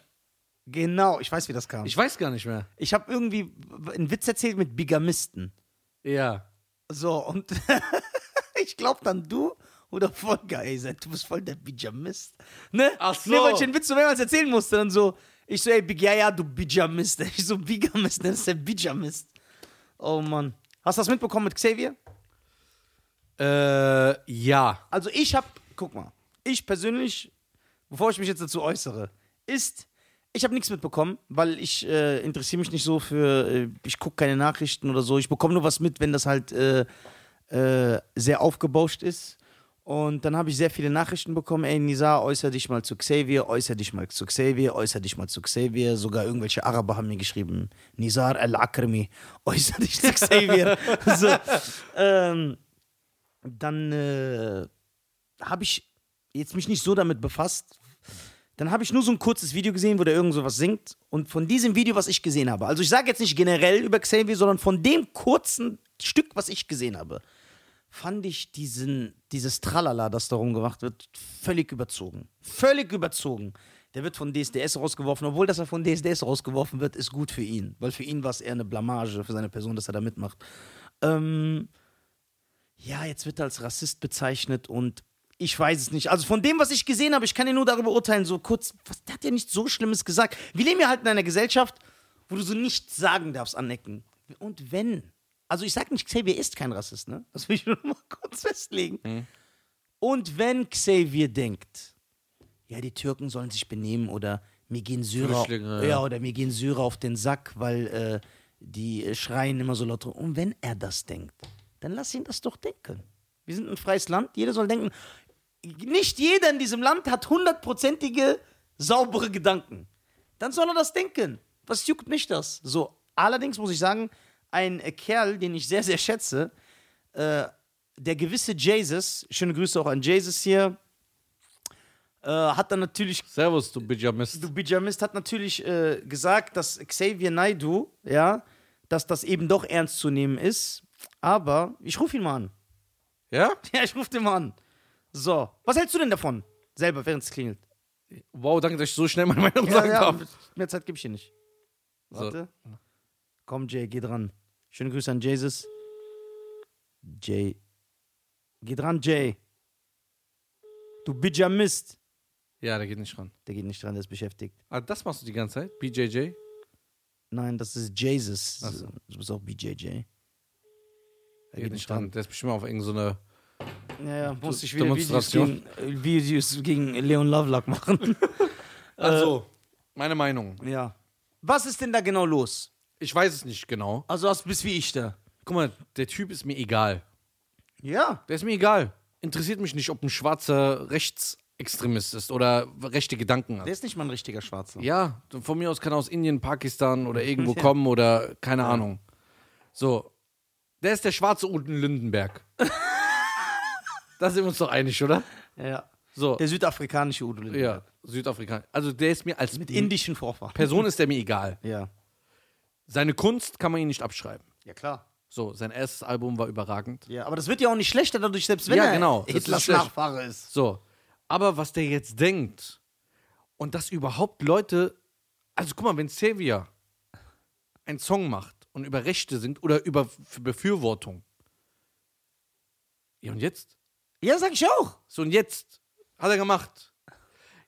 genau, ich weiß, wie das kam. Ich, Ich weiß gar nicht mehr. ich habe irgendwie einen Witz erzählt mit Bigamisten. Ja. So, und ich glaube dann du oder Volker, ey, sag, du bist voll der Bijamist. Ne? Ach so. Nee, weil ich den Witz so mehrmals erzählen musste, dann so, ich so, ey, Big, ja, ja, du Bijamist. Ich so, Bigamist, das ist der Bijamist. Oh Mann. Hast du das mitbekommen mit Xavier? Äh, ja. Also ich habe, guck mal, ich persönlich, bevor ich mich jetzt dazu äußere, ist, ich habe nichts mitbekommen, weil ich äh, interessiere mich nicht so für, äh, ich gucke keine Nachrichten oder so. Ich bekomme nur was mit, wenn das halt äh, äh, sehr aufgebauscht ist. Und dann habe ich sehr viele Nachrichten bekommen. Ey, Nisa, äußer dich mal zu Xavier, äußer dich mal zu Xavier, äußer dich mal zu Xavier. Sogar irgendwelche Araber haben mir geschrieben, Nizar al-Akrami, äußer dich zu Xavier. so, ähm, dann äh, habe ich jetzt mich nicht so damit befasst. Dann habe ich nur so ein kurzes Video gesehen, wo der irgend sowas singt. Und von diesem Video, was ich gesehen habe, also ich sage jetzt nicht generell über Xavier, sondern von dem kurzen Stück, was ich gesehen habe, fand ich diesen, dieses Tralala, das darum gemacht wird, völlig überzogen. Völlig überzogen. Der wird von DSDS rausgeworfen, obwohl, dass er von DSDS rausgeworfen wird, ist gut für ihn. Weil für ihn war es eher eine Blamage für seine Person, dass er da mitmacht. Ähm, ja, jetzt wird er als Rassist bezeichnet und ich weiß es nicht. Also von dem, was ich gesehen habe, ich kann ja nur darüber urteilen, so kurz, was, der hat ja nichts so Schlimmes gesagt. Wir leben ja halt in einer Gesellschaft, wo du so nichts sagen darfst anecken. Und wenn, also ich sag nicht, Xavier ist kein Rassist, ne? Das will ich nur mal kurz festlegen. Und wenn Xavier denkt, ja, die Türken sollen sich benehmen oder mir gehen Syrer, ja. ja. oder mir gehen Syrer auf den Sack, weil äh, die äh, schreien immer so laut. rum. Und wenn er das denkt, dann lass ihn das doch denken. Wir sind ein freies Land, jeder soll denken. Nicht jeder in diesem Land hat hundertprozentige saubere Gedanken. Dann soll er das denken. Was juckt mich das? So, allerdings muss ich sagen, ein Kerl, den ich sehr, sehr schätze, äh, der gewisse Jesus, schöne Grüße auch an Jesus hier, äh, hat dann natürlich Servus, du Bijamist. Du Bijamist hat natürlich äh, gesagt, dass Xavier Naidu, ja, dass das eben doch ernst zu nehmen ist. Aber ich rufe ihn mal an. Ja? Ja, ich rufe den mal an. So, was hältst du denn davon? Selber, während es klingelt. Wow, danke, dass ich so schnell meine Meinung Ja, sagen ja, darf. mehr Zeit gebe ich dir nicht. So. Komm, Jay, geh dran. Schöne Grüße an Jesus. Jay. Geh dran, Jay. Du Bijamist. Ja, der geht nicht ran. Der geht nicht dran, der ist beschäftigt. Ah, das machst du die ganze Zeit? BJJ? Nein, das ist Jesus. So. Du bist auch BJJ. Der geht nicht ran. Der ist bestimmt auf irgendeine Ja, ja, muss ich wieder Videos Demonstration. gegen, äh, Videos gegen Leon Lovelock machen. Also, meine Meinung. ja. Was ist denn da genau los? Ich weiß es nicht genau. Also hast bist wie ich da. Guck mal, der Typ ist mir egal. Ja. Der ist mir egal. Interessiert mich nicht, ob ein schwarzer Rechtsextremist ist oder rechte Gedanken hat. Der ist nicht mal ein richtiger Schwarzer. Ja, von mir aus kann er aus Indien, Pakistan oder irgendwo kommen oder keine Ahnung. So. Der ist der schwarze Uden Lindenberg. da sind wir uns doch einig, oder? Ja. So. Der südafrikanische Udo Lindenberg. Ja, Südafrika. Also der ist mir als Mit indischen Vorfahren. Person ist der mir egal. Ja. Seine Kunst kann man ihm nicht abschreiben. Ja, klar. So, sein erstes Album war überragend. Ja, aber das wird ja auch nicht schlechter dadurch, selbst wenn Ja, er genau. Hitlers ist schlecht. Nachfahre ist. So. Aber was der jetzt denkt und dass überhaupt Leute, also guck mal, wenn Xavier einen Song macht und über Rechte singt oder über Befürwortung. Ja, und jetzt? Ja, sag ich auch. So, und jetzt hat er gemacht.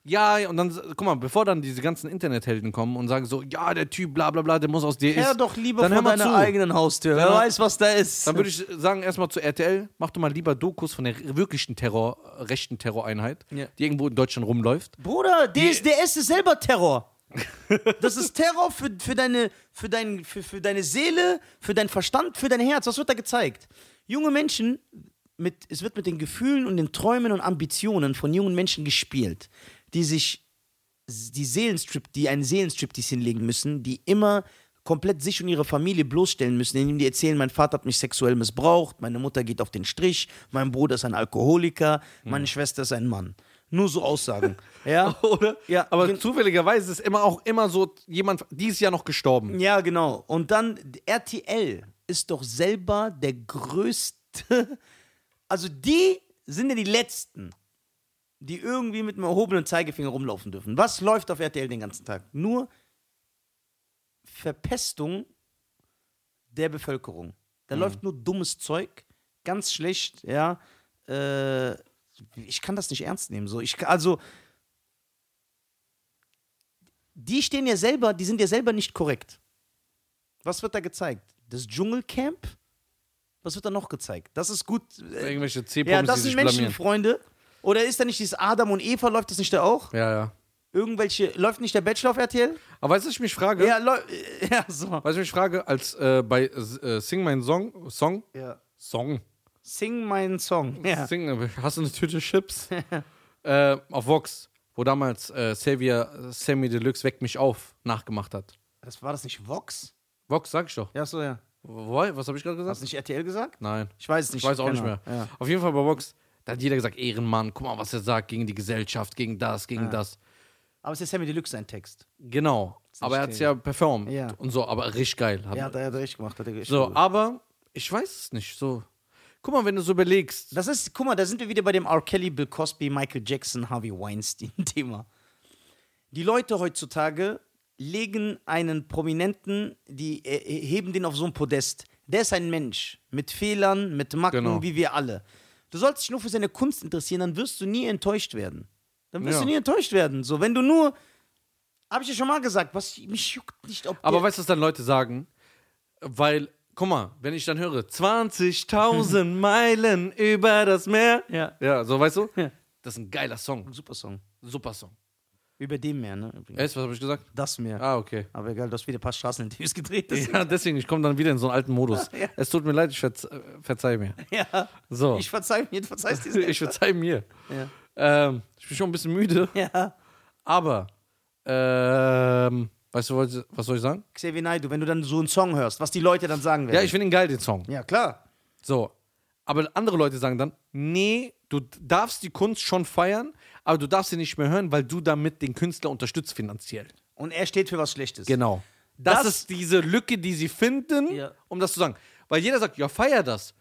Ja, und dann, guck mal, bevor dann diese ganzen Internethelden kommen und sagen so, ja, der Typ, bla bla bla, der muss aus dir Hör ist. doch lieber Dann mal deiner zu. eigenen Haustür. Wer weiß, was da ist. Dann würde ich sagen, erstmal zu RTL, mach doch mal lieber Dokus von der wirklichen Terror, rechten Terroreinheit, Ja. die irgendwo in Deutschland rumläuft. Bruder, DSDS ist selber Terror. Das ist Terror für, für, deine, für, dein, für, für deine Seele, für dein Verstand, für dein Herz. Was wird da gezeigt? Junge Menschen, mit, es wird mit den Gefühlen und den Träumen und Ambitionen von jungen Menschen gespielt, die sich die Seelenstrip, die einen Seelenstriptease hinlegen müssen, die immer komplett sich und ihre Familie bloßstellen müssen, indem die erzählen, mein Vater hat mich sexuell missbraucht, meine Mutter geht auf den Strich, mein Bruder ist ein Alkoholiker, meine Schwester ist ein Mann. Nur so Aussagen. Ja? Oder? Ja, Aber zufälligerweise ist immer auch immer so jemand dieses Jahr noch gestorben. Ja, genau. Und dann RTL ist doch selber der größte. Also die sind ja die letzten, die irgendwie mit einem erhobenen Zeigefinger rumlaufen dürfen. Was läuft auf RTL den ganzen Tag? Nur Verpestung der Bevölkerung. Da läuft nur dummes Zeug, ganz schlecht, ja. Äh, ich kann das nicht ernst nehmen. So, ich, also, die stehen ja selber, die sind ja selber nicht korrekt. Was wird da gezeigt? Das Dschungelcamp? Was wird da noch gezeigt? Das ist gut. Äh, Irgendwelche ja, C-Promis, das die sind sich blamieren. Oder ist da nicht dieses Adam und Eva, läuft das nicht da auch? Ja, ja. Irgendwelche, läuft nicht der Bachelor auf RTL? Aber weißt du, was ich mich frage? Ja, läu- ja, so. Weißt du, was ich mich frage, als äh, bei äh, Sing mein Song, Song, Ja. Song, Sing meinen Song. Ja. Sing, äh, hast du eine Tüte Chips? äh, auf Vox, wo damals äh, Xavier äh, Sammy Deluxe Weck mich auf nachgemacht hat. Das war das nicht Vox? Vox, sag ich doch. Ja, so, ja. Wo, was habe ich gerade Hast gesagt? du nicht RTL gesagt? Nein. Ich weiß es nicht. Ich weiß auch nicht Keine mehr. Ahnung. Ja. Auf jeden Fall bei Vox, da hat jeder gesagt, Ehrenmann, guck mal, was er sagt gegen die Gesellschaft, gegen das, gegen das. Aber es ist ja Sammy Deluxe sein Text. Genau. Aber er hat es ja performt Ja. und so, aber richtig geil. Hat Ja, hat er ja richtig gemacht. Hat er richtig so, gut. aber ich weiß es nicht. So, guck mal, wenn du so überlegst, Das ist, guck mal, da sind wir wieder bei dem R. Kelly, Bill Cosby, Michael Jackson, Harvey Weinstein-Thema. Die Leute heutzutage legen einen Prominenten, die äh, heben den auf so ein Podest. Der ist ein Mensch mit Fehlern, mit Macken, Genau. wie wir alle. Du sollst dich nur für seine Kunst interessieren, dann wirst du nie enttäuscht werden. Dann wirst Ja. du nie enttäuscht werden. So, wenn du nur, habe ich ja schon mal gesagt, was mich juckt nicht, ob aber weißt du, was dann Leute sagen? Weil, guck mal, wenn ich dann höre, 20.000 Meilen über das Meer. Ja. Ja, so, weißt du? Ja. Das ist ein geiler Song. super Song. Super Song. Über dem Meer, ne? übrigens. Echt, was habe ich gesagt? Das Meer. Ah, okay. Aber egal, du hast wieder ein paar Straßeninterviews gedreht. deswegen- Ja, deswegen, ich komme dann wieder in so einen alten Modus. Ja. Es tut mir leid, ich verze verzeih mir. Ja. So. Ich verzeih mir, du verzeihst dir Ich verzeih mir. Ja. Ähm, ich bin schon ein bisschen müde, ja. aber ähm, weißt du, was, was soll ich sagen? Xavier Naidoo, wenn du dann so einen Song hörst, was die Leute dann sagen werden. Ja, ich finde ihn geil, den Song. Ja, klar. So. Aber andere Leute sagen dann, nee, du darfst die Kunst schon feiern, aber du darfst sie nicht mehr hören, weil du damit den Künstler unterstützt finanziell. Und er steht für was Schlechtes. Genau. Das, Das- ist diese Lücke, die sie finden, Ja. um das zu sagen. Weil jeder sagt, ja, feier das.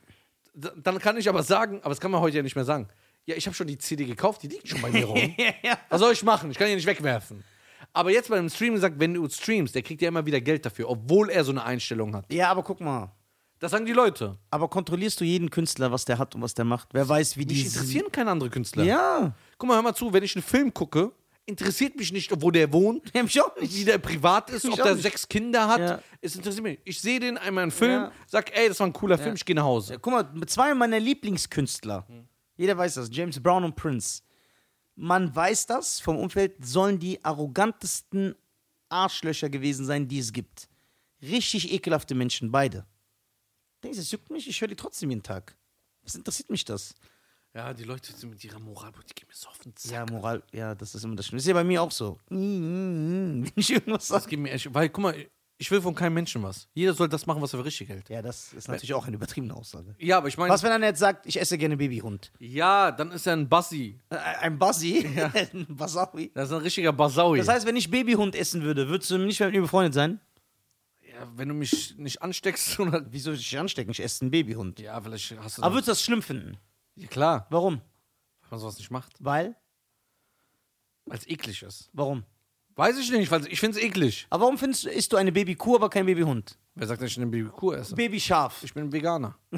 D dann kann ich aber sagen, aber das kann man heute ja nicht mehr sagen. Ja, ich habe schon die CD gekauft, die liegt schon bei mir rum. ja. Was soll ich machen? Ich kann die nicht wegwerfen. Aber jetzt bei einem Stream gesagt, wenn du streamst, der kriegt ja immer wieder Geld dafür, obwohl er so eine Einstellung hat. ja, aber guck mal. Das sagen die Leute. Aber kontrollierst du jeden Künstler, was der hat und was der macht? Wer weiß, wie die. Mich interessieren keine andere Künstler. Ja. Guck mal, hör mal zu, wenn ich einen Film gucke, interessiert mich nicht, wo der wohnt, Ja, mich auch nicht. wie der privat ist, Mich ob der nicht. sechs Kinder hat. Ja. Es interessiert mich. Ich sehe den einmal einen Film, Ja. sag, ey, das war ein cooler Film, ich gehe nach Hause. Ja, guck mal, mit zwei meiner Lieblingskünstler. Jeder weiß das. James Brown und Prince. Man weiß das vom Umfeld, sollen die arrogantesten Arschlöcher gewesen sein, die es gibt. Richtig ekelhafte Menschen, beide. Denkst du, es juckt mich? Ich höre die trotzdem jeden Tag. Was interessiert mich das? Ja, die Leute sind mit ihrer Moral, die gehen mir so auf den Sack. Ja, Moral, ja, das ist immer das Schlimme. Ist ja bei mir auch so. Wenn ich irgendwas Das sage. geht mir echt, weil, guck mal, ich will von keinem Menschen was. Jeder soll das machen, was er für richtig hält. Ja, das ist natürlich auch eine übertriebene Aussage. Ja, aber ich meine, Was, wenn einer jetzt sagt, ich esse gerne Babyhund? ja, dann ist er ein Bassi. Äh, Ein Bassi? ein Basawi? Das ist ein richtiger Basaui. Das heißt, wenn ich Babyhund essen würde, würdest du nicht mehr mit mir befreundet sein? Ja, wenn du mich nicht ansteckst, oder. Wieso soll ich dich anstecken? Ich esse einen Babyhund. Ja, vielleicht hast du. Aber würdest du das schlimm finden? ja, klar, Warum? wenn man sowas nicht macht. Weil? Weil es eklig ist. Warum? Weiß ich nicht, weil ich finde es eklig. Aber warum findest du, isst du eine Babykuh, aber kein Babyhund? Wer sagt, dass ich eine Babykuh esse? Babyschaf. ich bin Veganer.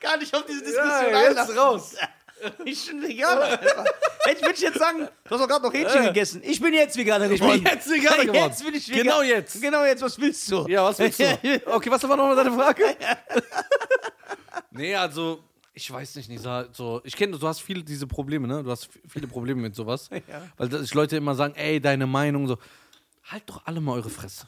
Gar nicht auf diese raus. Ich bin Veganer. Ich jetzt sagen, du hast doch gerade noch Hähnchen gegessen. Ich bin jetzt Veganer Ich geworden. bin jetzt Veganer geworden. Jetzt bin ich Veganer. Genau jetzt. Genau jetzt, was willst du? Ja, was willst du? Okay, was war nochmal deine Frage? nee, also, ich weiß nicht, Nisa, so, ich kenne, du hast viele diese Probleme, ne? Du hast viele Probleme mit sowas. Ja. Weil das, Leute immer sagen, ey, deine Meinung, so. Halt doch alle mal eure Fresse.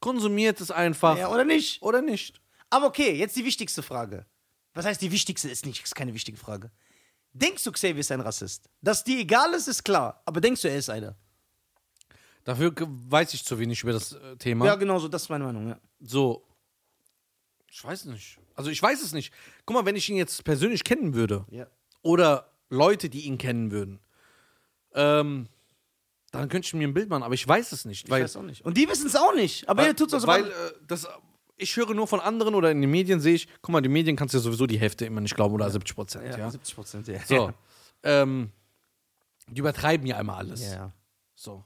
Konsumiert es einfach. Ja, oder nicht? Oder nicht. Aber okay, jetzt die wichtigste Frage. Was heißt die wichtigste? Ist nicht, ist keine wichtige Frage. Denkst du, Xavier ist ein Rassist? Dass dir egal ist, ist klar. Aber denkst du, er ist einer? Dafür weiß ich zu wenig über das äh, Thema. Ja, genau so, das ist meine Meinung, ja. So. Ich weiß nicht. Also, ich weiß es nicht. Guck mal, wenn ich ihn jetzt persönlich kennen würde, Ja. oder Leute, die ihn kennen würden, ähm, dann könnte ich mir ein Bild machen, aber ich weiß es nicht. Ich weil, weiß auch nicht. Und die wissen es auch nicht. Aber ihr tut so, weil äh, das, ich höre nur von anderen oder in den Medien sehe ich, guck mal, die Medien kannst du ja sowieso die Hälfte immer nicht glauben oder 70 Prozent. Ja, ja, 70 Prozent, ja. So. ähm, die übertreiben ja immer alles. Ja, ja. So.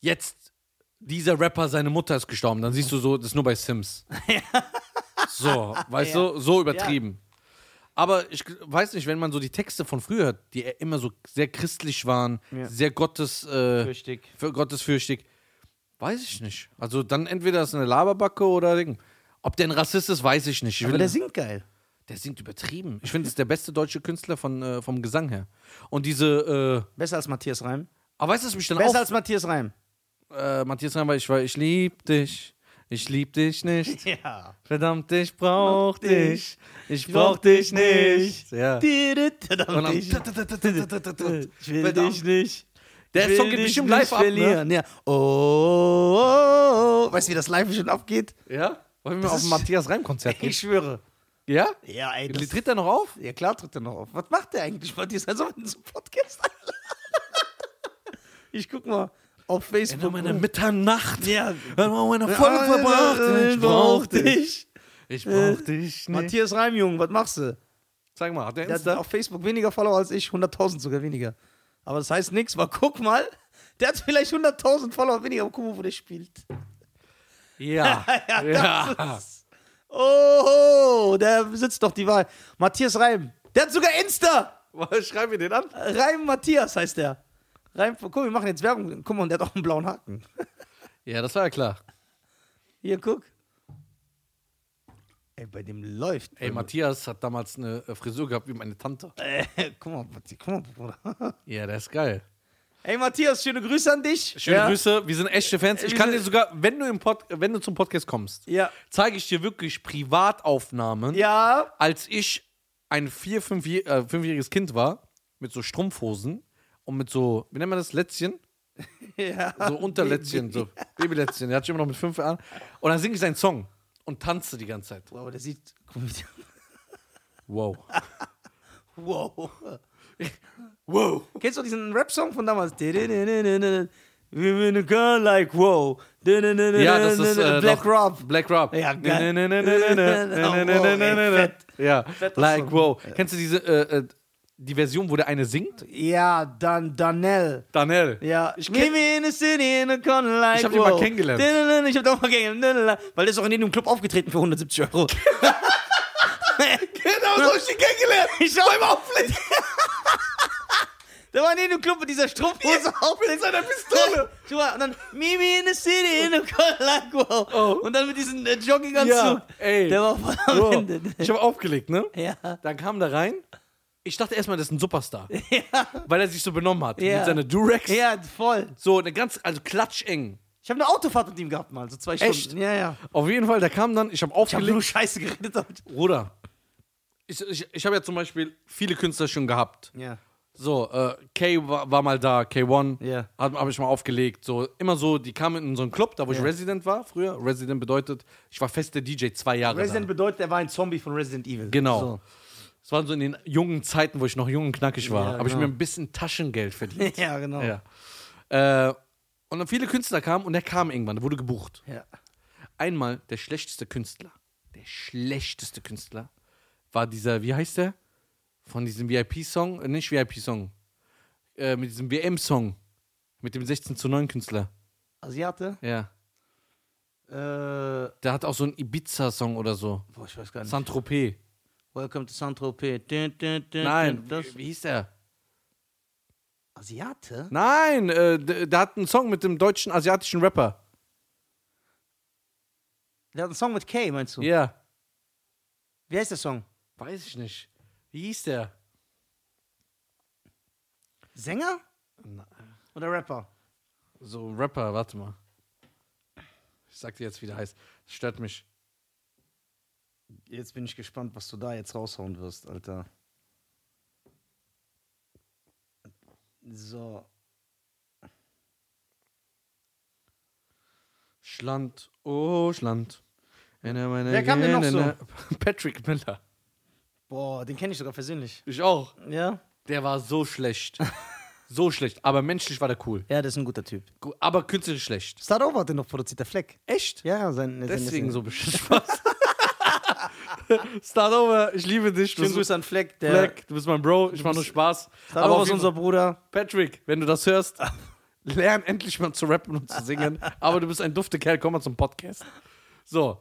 Jetzt, dieser Rapper, seine Mutter ist gestorben, dann siehst du so, das ist nur bei Sims. So, weißt Ja. du, so übertrieben. Aber ich weiß nicht, wenn man so die Texte von früher hört, die immer so sehr christlich waren, Ja. sehr Gottes, äh, für gottesfürchtig, weiß ich nicht. Also dann entweder ist eine Laberbacke oder Ding. Ob der ein Rassist ist, weiß ich nicht. Ich Aber der singt geil. der singt übertrieben. Ich finde, das ist der beste deutsche Künstler von, äh, vom Gesang her. Und diese, äh, Besser als Matthias Reim. aber weißt du, was mich dann Besser auf... als Matthias Reim. Äh, Matthias Reim, ich war, ich lieb dich, ich lieb dich nicht. Ja. Verdammt, ich brauch dich, ich brauch dich nicht. Ja. Verdammt, ich, will dich nicht. Der Song geht bestimmt live ab, ne? verlieren. Ja. Oh, oh, oh, oh. Weißt du, wie das live schon abgeht? Ja? Wollen wir Das auf ein Matthias Reim-Konzert gehen? Ich schwöre. Ja? Ja, ey. Tritt er noch auf? ja, klar tritt er noch auf. Was macht der eigentlich? Matthias? Also in so einem Podcast. ich guck mal auf Facebook. meine Mitternacht. ja. Wir haben eine Ja, Folge verbracht. äh, Ich brauch dich. Ich brauch dich nicht. Matthias Reim, Junge, was machst du? Sag mal, hat der Der hat auf Facebook weniger Follower als ich, 100.000 sogar weniger. Aber das heißt nichts, weil guck mal, der hat vielleicht 100.000 Follower weniger, aber guck mal, wo der spielt. Ja. Ja, ja. ist- Oh, der besitzt doch die Wahl. Matthias Reim. Der hat sogar Insta. Schreib mir den an. Reim Matthias heißt der. Reim, guck, wir machen jetzt Werbung. Guck mal, und der hat auch einen blauen Haken. Ja, das war ja klar. Hier, guck. Ey, bei dem läuft. Ey, Matthias hat damals eine äh, Frisur gehabt wie meine Tante. Äh, guck mal, Matthias, guck mal, Bruder. Ja, der ist geil. Ey, Matthias, schöne Grüße an dich. Schöne ja. Grüße, wir sind echte Fans. Ich Wir kann dir sogar, wenn du, im Pod, wenn du zum Podcast kommst, Ja. zeige ich dir wirklich Privataufnahmen, Ja. als ich ein vier, fünf, äh, fünfjähriges Kind war, mit so Strumpfhosen und mit so, wie nennt man das, Lätzchen? Ja. So Unterlätzchen, so Babylätzchen. Der hatte ich immer noch mit fünf Jahren. Und dann singe ich seinen Song und tanze die ganze Zeit. Wow, der sieht. Wow. Wow. Wow. Kennst du diesen Rap-Song von damals? Win a girl like wow. Ja, das ist äh, Black Rob. Black Rob. Ja, geil. Ja, Fett. Fetter like Song. wow. Kennst du diese äh, äh, die Version, wo der eine singt? Ja, dann Danell. Daniel. Ja, Ich kenn- in the city in a corner like Ich hab den mal kennengelernt. Ich hab den auch mal kennengelernt. Weil der ist auch in jedem Club aufgetreten für 170 Euro. Genau so hab ich ihn kennengelernt. Ich schau beim Auftritt. Der war in jedem Club mit dieser Strumpfhose auf. Mit seiner Pistole. Schau mal, und dann me in the city in a wow. Oh. Und dann mit diesem äh, Jogginganzug. Ja, ey. Der war voll am Ende. ich habe aufgelegt, ne? Ja. Dann kam der rein. Ich dachte erstmal, das ist ein Superstar. Weil er sich so benommen hat. Ja. Mit seiner Durex. Ja, voll. So eine ganz, also klatscheng. Ich habe eine Autofahrt mit ihm gehabt mal, so zwei Echt? Stunden. Ja, ja. Auf jeden Fall, der kam dann, ich habe Ich habe aufgelegt. nur Scheiße geredet heute. Bruder. Ich, ich, ich habe ja zum Beispiel viele Künstler schon gehabt. Ja. So, äh, K war, war mal da, K1, Ja. habe hab ich mal aufgelegt. So, immer so, die kamen in so einen Club, da wo ich Ja. Resident war früher. Resident bedeutet, ich war fester DJ zwei Jahre Resident da. bedeutet, er war ein Zombie von Resident Evil. Genau. So. Das waren so in den jungen Zeiten, wo ich noch jung und knackig war. Ja, habe ich genau. mir ein bisschen Taschengeld verdient. ja, genau. ja. Äh, und dann viele Künstler kamen und der kam irgendwann, der wurde gebucht. Ja. Einmal der schlechteste Künstler, der schlechteste Künstler war dieser, wie heißt der? Von diesem VIP-Song, äh, nicht VIP-Song, äh, mit diesem WM-Song, mit dem 16 zu 9 Künstler. Asiate? Ja. Äh, Der hat auch so einen Ibiza-Song oder so. boah, ich weiß gar nicht. Saint-Tropez. Welcome to Saint-Tropez. Nein, Das. wie, hieß der? Asiate? Nein, äh, der, hat einen Song mit dem deutschen asiatischen Rapper. Der hat einen Song mit K, meinst du? Ja. Wie heißt der Song? Weiß ich nicht. Wie hieß der? Sänger? Na, Oder Rapper? So Rapper, warte mal. Ich sag dir jetzt, wie der heißt. Das stört mich. Jetzt bin ich gespannt, was du da jetzt raushauen wirst, Alter. So. Schland, oh Schland. Wer kam denn noch so? Patrick Miller. Boah, den kenne ich sogar persönlich. Ich auch. Ja? Der war so schlecht. so schlecht. Aber menschlich war der cool. Ja, das ist ein guter Typ. Aber künstlerisch schlecht. Start Over hat den noch produziert, der Fleck. Echt? Ja, sein. sein Deswegen so beschissen. Start over, ich liebe dich. Du Schönen bist, Grüße an Fleck. Der Fleck, du bist mein Bro, ich mach nur Spaß. Start Aber Over ist unser Bruder. Patrick, wenn du das hörst, lern endlich mal zu rappen und zu singen. Aber du bist ein dufter Kerl, komm mal zum Podcast. So.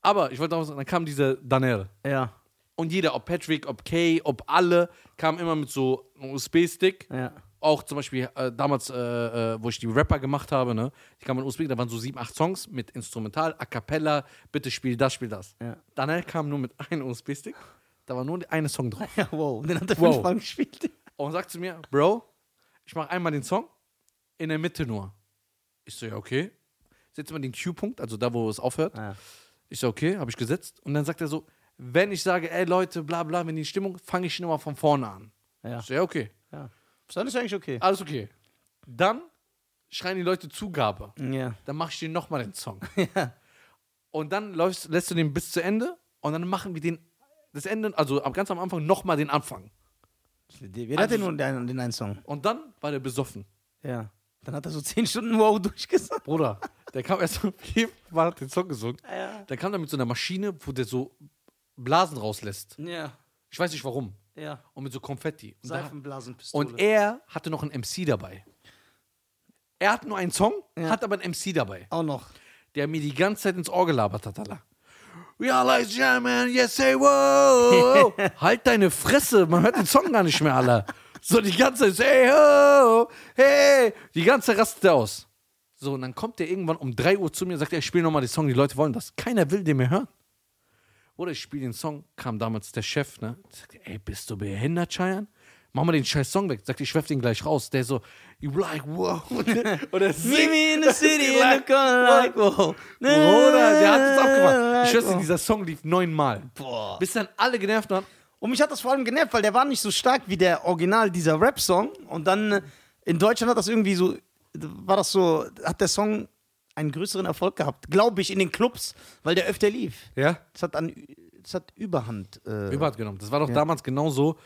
Aber ich wollte auch sagen, dann kam dieser Daniel. Ja. Und jeder, ob Patrick, ob Kay, ob alle, kam immer mit so einem USB-Stick. Ja. Auch zum Beispiel äh, damals, äh, äh, wo ich die Rapper gemacht habe, ne? Ich kam mit USB, da waren so sieben, acht Songs mit Instrumental, A Cappella, bitte spiel das, spiel das. Ja. Daniel kam nur mit einem USB-Stick, da war nur der eine Song drauf. Ja, wow. Den hat er Wow. fünfmal gespielt. Und sagt zu mir, Bro, ich mach einmal den Song, in der Mitte nur. Ich so, ja, okay. Setz mal den Q-Punkt, also da, wo es aufhört. Ja. Ich so, okay, habe ich gesetzt. Und dann sagt er so, wenn ich sage, ey Leute, bla bla, wenn die Stimmung, fange ich nochmal von vorne an. Ja. Ich so, ja, okay. Dann ist eigentlich okay. Alles okay. Dann schreien die Leute Zugabe. Ja. Dann mach ich dir nochmal den Song. Ja. Und dann läufst, lässt du den bis zu Ende und dann machen wir den, das Ende, also ganz am Anfang nochmal den Anfang. Wer hat denn nur den, den einen Song? Und dann war der besoffen. Ja. Dann hat er so zehn Stunden Wow durchgesagt. Bruder, der kam erst mal, hat den Song gesungen. Ja. Der kam dann mit so einer Maschine, wo der so Blasen rauslässt. Ja. Ich weiß nicht warum. Ja. Und mit so Konfetti. Und, Seifenblasenpistole. und er hatte noch einen MC dabei. Er hat nur einen Song, Ja. hat aber einen MC dabei. Auch noch. der mir die ganze Zeit ins Ohr gelabert hat, Alter. Ja, ladies and gentlemen, yes, say wow. halt deine Fresse, man hört den Song gar nicht mehr, Alter. So die ganze Zeit, say ho, hey. Die ganze Zeit rastet er aus. So, und dann kommt der irgendwann um 3 Uhr zu mir und sagt, er, ich spiele nochmal den Song, die Leute wollen das. Keiner will den mehr hören. Oder ich spiele den Song, kam damals der Chef, ne? Sagt, ey, bist du behindert, Cheyenne? Mach mal den scheiß Song weg. Sagt, ich werf den gleich raus. Der so, you like, wow. Er singt. Meet me in the city in the corner like wow. Bruder, der hat es abgemacht. Ich schwör's dir, dieser Song lief neunmal. Boah. Bis dann alle genervt waren. Und mich hat das vor allem genervt, weil der war nicht so stark wie der Original, dieser Rap-Song. Und dann äh, in Deutschland hat das irgendwie so, war das so, hat der Song einen größeren Erfolg gehabt, glaube ich, in den Clubs, weil der öfter lief. Ja? Das hat, an, das hat Überhand. Äh, Überhand genommen. Das war doch damals genauso,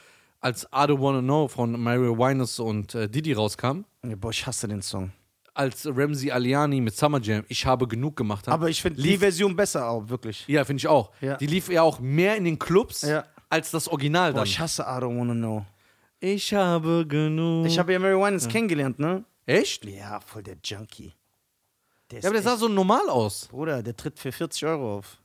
als I Don't Wanna Know von Mario Winans und äh, Didi rauskam. ja, boah, ich hasse den Song. Als Ramsey Aliani mit Summer Jam Ich habe genug gemacht hat. Aber ich finde die Version besser auch, wirklich. Ja, finde ich auch. Ja. Die lief ja auch mehr in den Clubs Ja. als das Original Boah, dann. ich hasse I Don't Wanna Know. Ich habe genug. Ich habe ja Mary Winans kennengelernt, ne? Echt? Ja, voll der Junkie. Der Ja, aber der sah so normal aus. Bruder, der tritt für 40 Euro auf.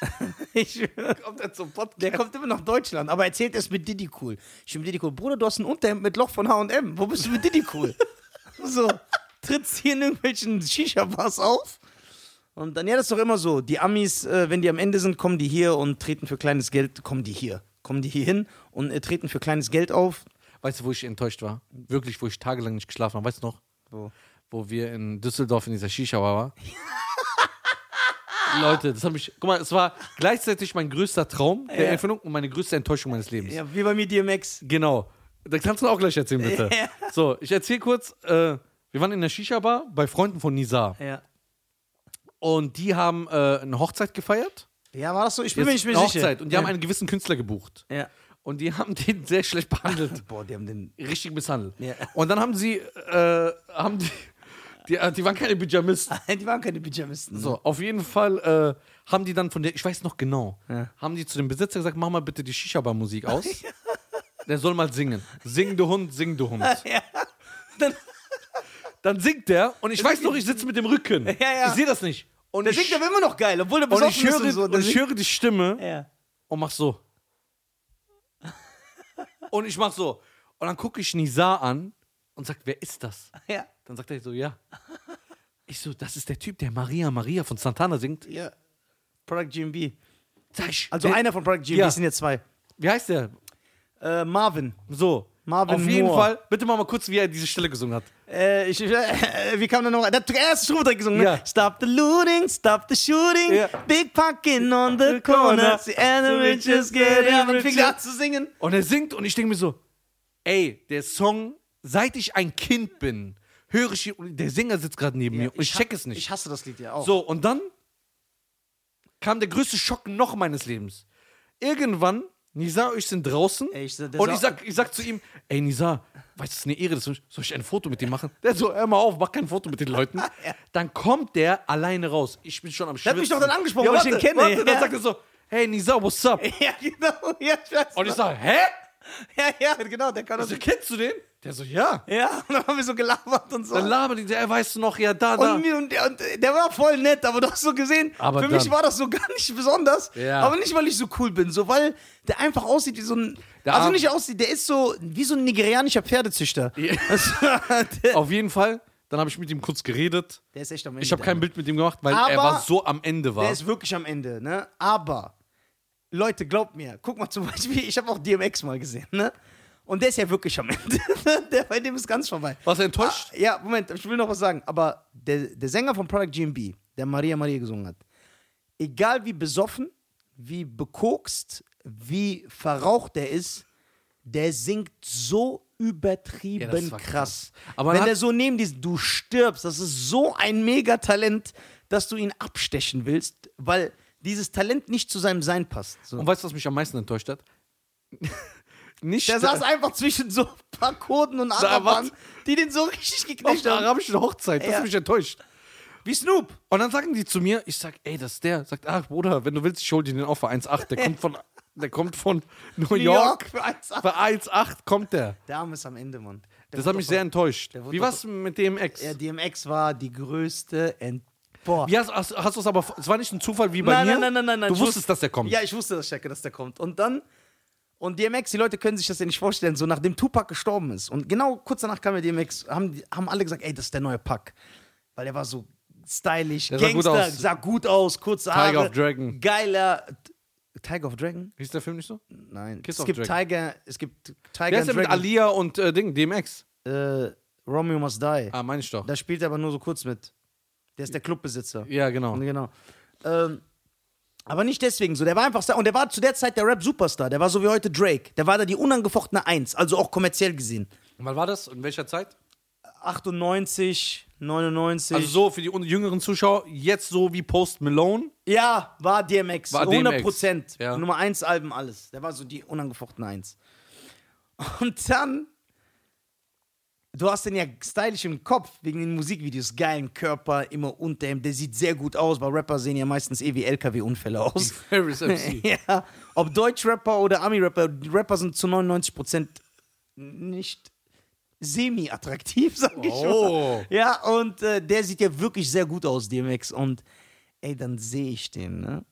ich. Kommt er zum Podcast? Der kommt immer nach Deutschland, aber erzählt es mit Diddy cool. Ich bin mit Diddy cool. Bruder, du hast ein Unterhemd mit Loch von H&M. Wo bist du mit Diddy cool? so, trittst hier in irgendwelchen Shisha-Bars auf. Und dann, ja, das ist doch immer so. Die Amis, äh, wenn die am Ende sind, kommen die hier und treten für kleines Geld, kommen die hier. kommen die hier hin und äh, treten für kleines Geld auf. Weißt du, wo ich enttäuscht war? Wirklich, wo ich tagelang nicht geschlafen habe. Weißt du noch? Wo? Wo wir in Düsseldorf in dieser Shisha waren. Leute, das hat mich. Guck mal, es war gleichzeitig mein größter Traum der Ja. Erfindung und meine größte Enttäuschung meines Lebens. Ja, wie bei mir DMX. Genau. Da kannst du auch gleich erzählen, bitte. Ja. So, ich erzähle kurz. Äh, wir waren in der Shisha-Bar bei Freunden von Nizar. Ja. Und die haben äh, eine Hochzeit gefeiert. Ja, war das so? Ich bin mir nicht mehr sicher. Hochzeit. Und die ja. haben einen gewissen Künstler gebucht. Ja. Und die haben den sehr schlecht behandelt. Boah, die haben den. Richtig misshandelt. Ja. Und dann haben sie, äh, haben die, die, äh, die waren keine Pyjamisten. Die waren keine Pyjamisten. So, auf jeden Fall äh, haben die dann von der, ich weiß noch genau, Ja. haben die zu dem Besitzer gesagt, mach mal bitte die Shisha-Bar-Musik aus. Der soll mal singen. Sing du Hund, sing du Hund. Ja. Dann, Dann singt der und ich weiß noch, ich sitze mit dem Rücken. Ja, ja. Ich sehe das nicht. Und der ich, singt aber immer noch geil, obwohl der und besoffen ich, höre, ist und so. und ich höre die Stimme ja. und mach so. Und ich mach so. Und dann gucke ich Nizar an und sag, wer ist das? Ja. Dann sagt er so, ja. Ich so, das ist der Typ, der Maria Maria von Santana singt. Ja. Product GMB. Also der, einer von Product GMB, Ja. es sind jetzt zwei. Wie heißt der? Äh, Marvin. So. Marvin Auf jeden Moore. Fall, bitte mach mal kurz, wie er diese Stelle gesungen hat. Äh, ich, äh, wie kam der noch? Der hat erste Strophe direkt gesungen. Ja. Ne? Stop the looting, stop the shooting. Ja. Big pocket on the corner. The riches get ja, Dann fing er an zu singen. Und er singt und ich denke mir so, ey, der Song, seit ich ein Kind bin, höre ich, ihn- der Sänger sitzt gerade neben mir und ich ha- check es nicht. Ich hasse das Lied ja auch. So, und dann kam der größte Schock noch meines Lebens. Irgendwann, Nisa, ich sind draußen Ey, ich- und ich sag, ich sag zu ihm, ey Nisa, weißt du, es ist eine Ehre, soll ich ein Foto mit dir machen? Der so, hör mal auf, mach kein Foto mit den Leuten. Dann kommt der alleine raus. Ich bin schon am Der hat mich Schwitzen. doch dann angesprochen, ja, weil ich den kenne. Warte, dann Ja. sagt er so, hey Nisa, what's up? ja, genau. Ja, ich weiß. Und ich sag, hä? ja, ja, genau, der kann das. Also, kennst du den? Der so, ja. Ja, und dann haben wir so gelabert und so. Dann labert die, der weißt du noch, ja, da, da. Und, mir- und, der- und der war voll nett, aber doch so gesehen, Aber für mich dann- war das so gar nicht besonders. Ja. Aber nicht, weil ich so cool bin, so weil der einfach aussieht wie so ein. Der also nicht aussieht, der ist so wie so ein nigerianischer Pferdezüchter. Ja. Also, Auf jeden Fall, dann habe ich mit ihm kurz geredet. der ist echt am Ende. Ich habe kein Bild mit ihm gemacht, weil er Aber war so am Ende war. der ist wirklich am Ende, ne? Aber, Leute, glaubt mir, guck mal zum Beispiel, ich habe auch DMX mal gesehen, ne? Und der ist ja wirklich am Ende. der, bei dem ist ganz vorbei. Warst du enttäuscht? Ah, ja, Moment, ich will noch was sagen. Aber der, der Sänger von Product GMB, der Maria Maria gesungen hat, egal wie besoffen, wie bekokst, wie verraucht er ist, der singt so übertrieben Ja, krass. krass. Aber Wenn der so neben dir, du stirbst, das ist so ein Megatalent, dass du ihn abstechen willst, weil dieses Talent nicht zu seinem Sein passt. So. Und weißt du, was mich am meisten enttäuscht hat? Nicht Der saß einfach zwischen so ein paar Kurden und Arabern, die den so richtig auf geknechtet der haben. arabischen Hochzeit. Das Ja. hat mich enttäuscht. Wie Snoop. Und dann sagen die zu mir, ich sag, ey, das ist der. Sagt, ach Bruder, wenn du willst, ich hol dir den auch für 1,8. Der kommt von, der kommt von New New York. York für 1,8. Für 1,8 kommt der. Der Arm ist am Ende, Mann. Der Das hat mich sehr enttäuscht. der Wie war's mit dem Ex? Ja, DMX war die größte Ent Boah. Wie hast, hast, hast du es aber, es war nicht ein Zufall wie bei nein, mir? nein, nein, nein, nein. Du wusstest, wusste- dass der kommt. Ja, ich wusste, dass Checke, dass der kommt. Und dann, und DMX, die Leute können sich das ja nicht vorstellen, so nachdem Tupac gestorben ist. Und genau kurz danach kam ja DMX, haben, haben alle gesagt, ey, das ist der neue Pack. Weil der war so stylisch, Der sah gut Gangster, aus. sah gut aus, kurze Haare. Tiger of Dragon. Geiler. Tiger of Dragon? Hieß der Film nicht so? Nein. Kiss es gibt Dragon. Tiger, es gibt Tiger Der ist ja mit. Alia und äh, Ding, DMX. Äh, Romeo Must Die. Ah, meine ich doch. Da spielt er aber nur so kurz mit. Der ist der Clubbesitzer. Ja, genau. Und Genau. Ähm, aber nicht deswegen so. Der war einfach Star. Und der war zu der Zeit der Rap-Superstar. Der war so wie heute Drake. Der war da die unangefochtene Eins. Also auch kommerziell gesehen. Wann war das? In welcher Zeit? 98, 99. Also so für die jüngeren Zuschauer, jetzt so wie Post Malone. ja, war DMX. War 100 DMX. Prozent. Ja. Nummer 1 Alben, alles. Der war so die unangefochtene Eins. Und dann. Du hast den ja stylisch im Kopf, wegen den Musikvideos, geilen Körper, immer unter ihm. Der sieht sehr gut aus, weil Rapper sehen ja meistens eh wie LKW-Unfälle aus. Ferris MC. ja, ob Deutsch-Rapper oder Ami-Rapper, die Rapper sind zu 99% nicht semi-attraktiv, sag ich Oh. mal. Ja, und äh, der sieht ja wirklich sehr gut aus, DMX. Und ey, dann sehe ich den, ne?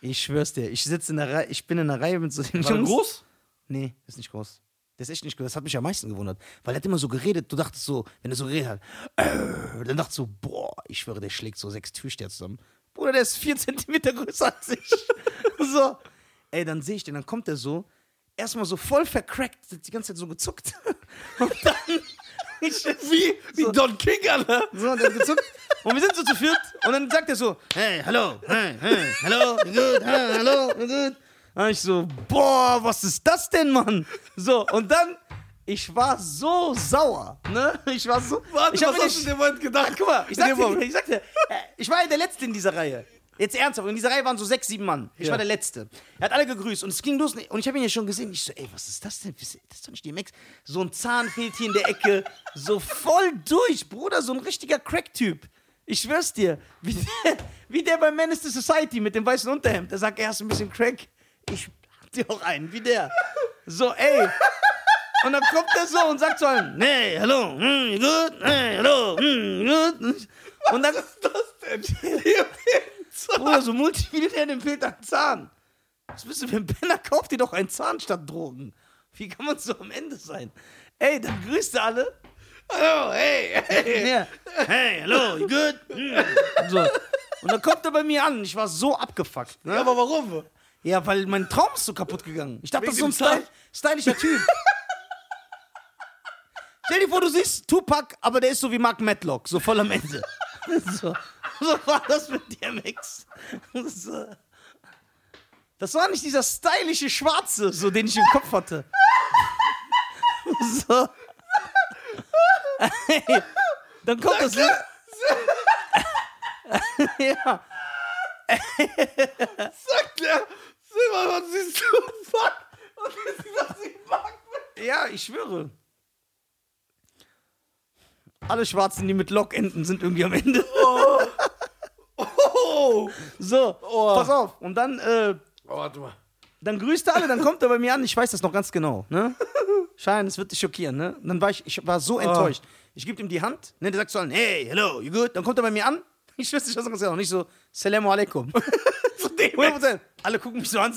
Ich schwör's dir, ich sitze in der Reihe, ich bin in der Reihe mit so den War Jungs. groß? Nee, ist nicht groß. Der ist echt nicht. Das hat mich am meisten gewundert. Weil er hat immer so geredet, du dachtest so, wenn er so geredet hat, äh, dann dachtest du, boah, ich schwöre, der schlägt so sechs Türsteher zusammen. Bruder, der ist vier Zentimeter größer als ich. so. Ey, dann sehe ich den, dann kommt er so, erstmal so voll vercrackt, die ganze Zeit so gezuckt. Und dann. Ich, Wie, wie So. Don King, Alter. so, und der gezuckt. Und wir sind so zu viert. Und dann sagt er so: Hey, hallo, hey, hey, hallo, gut, hey, hallo, gut. Und ich so: Boah, was ist das denn, Mann? So, und dann. Ich war so sauer, ne? Ich war so. Warte, ich was mir hast du nicht- in dem Moment gedacht? Guck mal, ich sagte, Moment. ich sagte, äh, ich war ja der Letzte in dieser Reihe. Jetzt ernsthaft, in dieser Reihe waren so sechs, sieben Mann. Ich Ja. war der Letzte. Er hat alle gegrüßt und es ging los. Und ich habe ihn ja schon gesehen. Ich so, ey, was ist das denn? Das ist doch nicht die Max. So ein Zahn fehlt hier in der Ecke. So voll durch, Bruder. So ein richtiger Crack-Typ. Ich schwör's dir. Wie der, wie der bei Menace to Society mit dem weißen Unterhemd. Der sagt, er hast ein bisschen Crack. Ich hab dir auch einen. Wie der. So, ey. Und dann kommt er so und sagt so einem, hey, hallo, hm, gut, hey, hallo, hm, gut. Und dann, Was ist das denn? Bruder, so Multimillionär dem fehlt ein Zahn. Was bist du für ein Penner? Kauf dir doch einen Zahn statt Drogen. Wie kann man so am Ende sein? Ey, dann grüßt er alle. Hallo, hey, hey. Ja. Hey, hallo, you good? Hm. So. Und dann kommt er bei mir an. Ich war so abgefuckt. Ne? Ja, aber warum? Ja, weil mein Traum ist so kaputt gegangen. Ich dachte, das ist so ein Style, stylischer Typ. Stell dir vor, du siehst Tupac, aber der ist so wie Mark Matlock, so voll am Ende. So, so war das mit DMX. So. Das war nicht dieser stylische Schwarze, so den ich im Kopf hatte. So. Ey, dann kommt das. ja. Sagt er, Silber, was siehst du? Fuck. Und jetzt sieht das wie Mark Ja, ich schwöre. Alle Schwarzen, die mit Lock enden, sind irgendwie am Ende. Oh. So, Oh. pass auf. Und dann, äh, oh. Warte mal. dann grüßt er alle, dann kommt er bei mir an. Ich weiß das noch ganz genau. Ne? Schein, das wird dich schockieren. Ne? Und dann war ich, ich war so enttäuscht. Ich gebe ihm die Hand. Ne, der sagt so, allen, hey, hello, you good? Dann kommt er bei mir an. Ich weiß nicht, was er ganz genau. Nicht so, Salamu alaikum. Zu dem 100%. Alle gucken mich so an.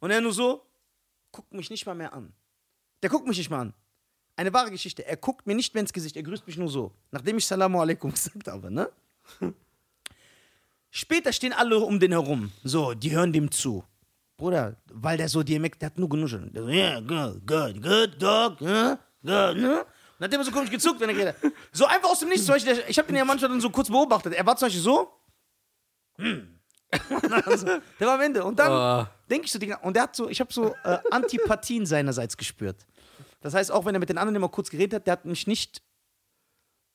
Und er nur so, guckt mich nicht mal mehr an. Der guckt mich nicht mal an. Eine wahre Geschichte. Er guckt mir nicht mehr ins Gesicht. Er grüßt mich nur so. Nachdem ich Salamu alaikum gesagt habe, ne? Später stehen alle um den herum. So, die hören dem zu. Bruder, weil der so DMX, der hat nur genuschelt. So, yeah, good, good, good, dog, yeah, good, ne? Und hat immer so komisch gezuckt, wenn er geht. So einfach aus dem Nichts. Zum Beispiel, ich habe den ja manchmal dann so kurz beobachtet. Er war zum Beispiel so. Hm. Also, der war am Ende. Und dann Ah. denke ich so, und der hat so, ich habe so äh, Antipathien seinerseits gespürt. Das heißt, auch wenn er mit den anderen immer kurz geredet hat, der hat mich nicht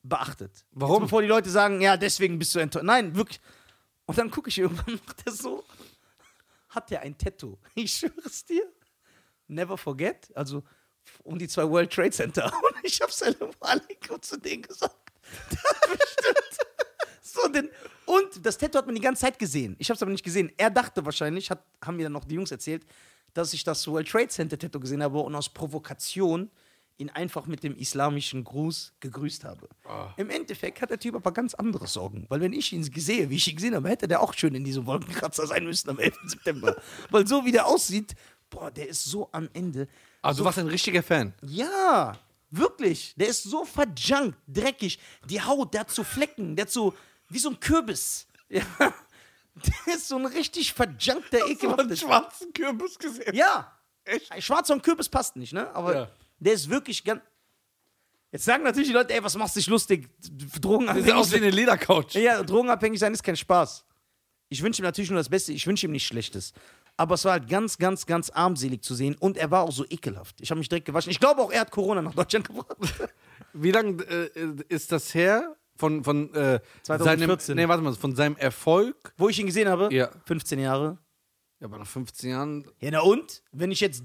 beachtet. Warum? Jetzt, bevor die Leute sagen, ja, deswegen bist du enttäuscht. Nein, wirklich. Und dann gucke ich irgendwann, macht er so, hat er ein Tattoo. Ich schwöre es dir. Never forget. Also um die zwei World Trade Center. Und ich habe Salam Alaikum zu denen gesagt. So den. Und das Tattoo hat man die ganze Zeit gesehen. Ich habe es aber nicht gesehen. Er dachte wahrscheinlich, hat, haben mir dann noch die Jungs erzählt, dass ich das World Trade Center Tattoo gesehen habe und aus Provokation ihn einfach mit dem islamischen Gruß gegrüßt habe. Im Endeffekt hat der Typ aber ganz andere Sorgen. Weil wenn ich ihn sehe, wie ich ihn gesehen habe, hätte der auch schön in diesem Wolkenkratzer sein müssen am 11. September. Weil so wie der aussieht, boah, der ist so am Ende. Also, du warst ein richtiger Fan. Ja, wirklich. Der ist so verjunkt, dreckig. Die Haut, der hat so Flecken, der hat so, wie so ein Kürbis. Ja. Der ist so ein richtig verjunkter, ekelhafter. schwarzen Kürbis gesehen. Ja. Echt? Schwarzer und Kürbis passt nicht, ne? Aber Ja. der ist wirklich ganz. Jetzt sagen natürlich die Leute, ey, was machst du dich lustig? Das sieht aus Drogenabhängig, wie eine Ledercouch. ja, drogenabhängig sein ist kein Spaß. Ich wünsche ihm natürlich nur das Beste, ich wünsche ihm nichts Schlechtes. Aber es war halt ganz, ganz, ganz armselig zu sehen und er war auch so ekelhaft. Ich habe mich direkt gewaschen. Ich glaube auch, er hat Corona nach Deutschland gebracht. Wie lange äh, ist das her von, von äh, 2014. Seinem, nee, warte mal, von seinem Erfolg? Wo ich ihn gesehen habe? Ja. 15 Jahre. Ja, aber nach 15 Jahren. Ja, na und? Wenn ich jetzt.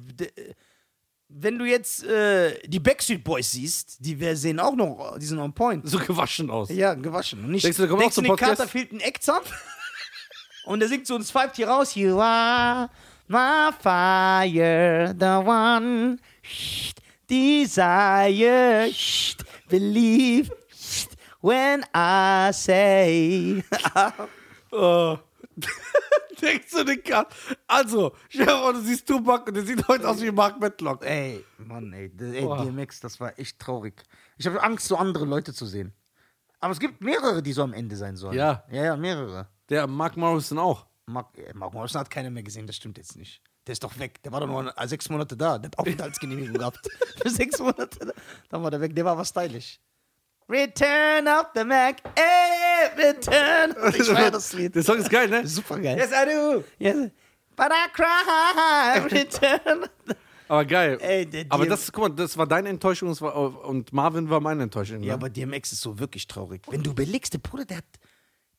Wenn du jetzt äh, die Backstreet Boys siehst, die wir sehen auch noch, die sind on point. So gewaschen aus. Ja, gewaschen. Und nicht, Denkst du, der kommt auch zum Podcast? Carter fehlt ein Eckzahn? Und er singt so und pfeift hier raus. You are my fire, the one desire, believe when I say. Oh. Denkst du den Kat? Also, vor, du siehst Tupac und der sieht heute aus wie Mark Matlock. ey, Mann, ey, ey. DMX, das war echt traurig. Ich habe Angst, so andere Leute zu sehen. Aber es gibt mehrere, die so am Ende sein sollen. Ja. Ja, ja, mehrere. Der Mark Morrison auch. Mark, äh, Mark Morrison hat keiner mehr gesehen, das stimmt jetzt nicht. Der ist doch weg. Der war doch nur sechs Monate da. Der hat Aufenthaltsgenehmigung gehabt. Für sechs Monate. da. Dann war der weg. Der war aber stylisch. Return of the Mac. Ey, return. Ich feier das Lied. Der Song ist geil, ne? Super geil. Yes, I do. Yes. But I cry. Return. Aber geil. Ey, der aber das, guck mal, das war deine Enttäuschung und Marvin war meine Enttäuschung. Ja, ne? aber DMX ist so wirklich traurig. Wenn du überlegst, der Bruder, der hat,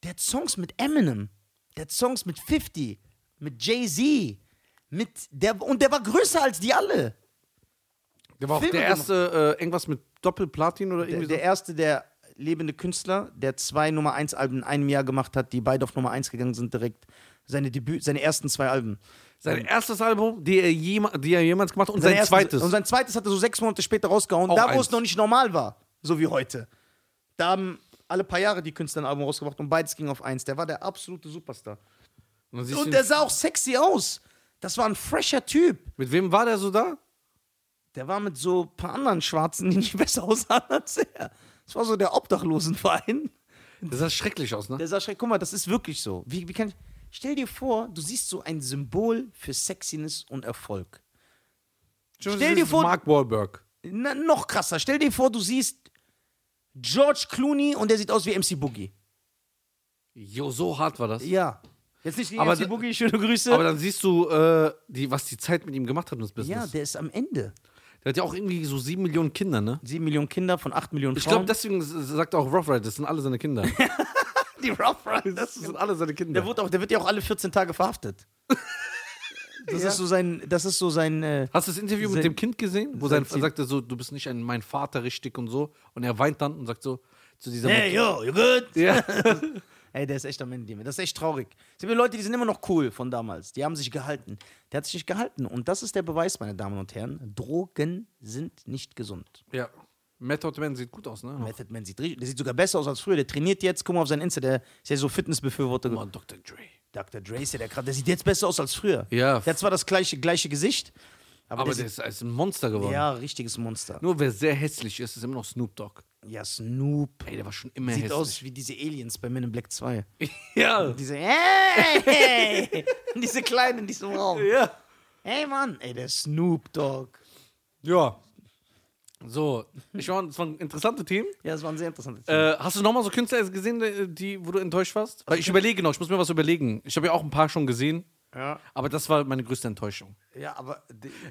der hat Songs mit Eminem, der hat Songs mit 50, mit Jay-Z, mit der und der war größer als die alle. der war auch Filme der erste, äh, irgendwas mit Doppelplatin oder Der, irgendwie der erste, der lebende Künstler, der zwei Nummer 1 Alben in einem Jahr gemacht hat, die beide auf Nummer 1 gegangen sind direkt. Seine Debüt, seine ersten zwei Alben. so. Sein erstes Album, die er, jema, die er jemals gemacht hat und sein erstes- zweites. Und sein zweites hat er so sechs Monate später rausgehauen, Auch da wo eins. es noch nicht normal war, so wie heute. Da haben alle paar Jahre die Künstler ein Album rausgebracht und beides ging auf eins. Der war der absolute Superstar. Und Und der sah auch sexy aus. Das war ein fresher Typ. mit wem war der so da? Der war mit so ein paar anderen Schwarzen, die nicht besser aussahen als er. Das war so der Obdachlosenverein. Der sah schrecklich aus, ne? Der sah schrecklich, guck mal, das ist wirklich so. Wie, wie kann ich, stell dir vor, du siehst so ein Symbol für Sexiness und Erfolg. stell dir vor- Mark Wahlberg. Na, noch krasser, stell dir vor, du siehst George Clooney und der sieht aus wie MC Boogie. Jo, so hart war das. Ja. Jetzt nicht gegen Aber MC Boogie, schöne Grüße. Aber dann siehst du, äh, die, was die Zeit mit ihm gemacht hat das Business. ja, der ist am Ende. der hat ja auch irgendwie so sieben Millionen Kinder, ne? Sieben Millionen Kinder von acht Millionen Ich Frauen. glaube, deswegen sagt auch Rough Rider, das sind alle seine Kinder. die Rough Riders. Das sind alle seine Kinder. Der, wird auch, der wird ja auch alle 14 Tage verhaftet. Das ist so sein, das ist so sein, äh, Hast du das Interview Sein- mit dem Kind gesehen, wo sein sein sagte so, du bist nicht ein, mein Vater richtig und so, und er weint dann und sagt so zu dieser hey, Mutter- yo, you good? Ja. Ey, der ist echt am Ende. Das ist echt traurig. Es gibt Leute, die sind immer noch cool von damals. Die haben sich gehalten. Der hat sich nicht gehalten. Und das ist der Beweis, meine Damen und Herren. Drogen sind nicht gesund. ja. Method Man sieht gut aus, ne? Method Man sieht, richtig- der sieht sogar besser aus als früher. Der trainiert jetzt. Guck mal auf sein Insta. Der ist ja so Fitnessbefürworter. Oh, Dr. Dre. Dr. Dre ist ja der gerade. Der sieht jetzt besser aus als früher. Ja. Der hat zwar das gleiche, gleiche Gesicht. Aber, Aber der ist, ist ein Monster geworden. ja, richtiges Monster. Nur wer sehr hässlich ist, ist immer noch Snoop Dogg. Ja, Snoop. Ey, der war schon immer Sieht hässlich. aus wie diese Aliens bei Men in Black 2. ja. Diese, hey! diese Kleinen in diesem Raum. Ja. Hey Mann, ey, der Snoop Dogg. Ja. So, ich war, das waren interessante Themen. Ja, das war ein sehr interessantes Thema. Äh, hast du nochmal so Künstler gesehen, die- wo du enttäuscht warst? Weil ich überlege noch, ich muss mir was überlegen. Ich habe ja auch ein paar schon gesehen, ja. aber das war meine größte Enttäuschung. ja, aber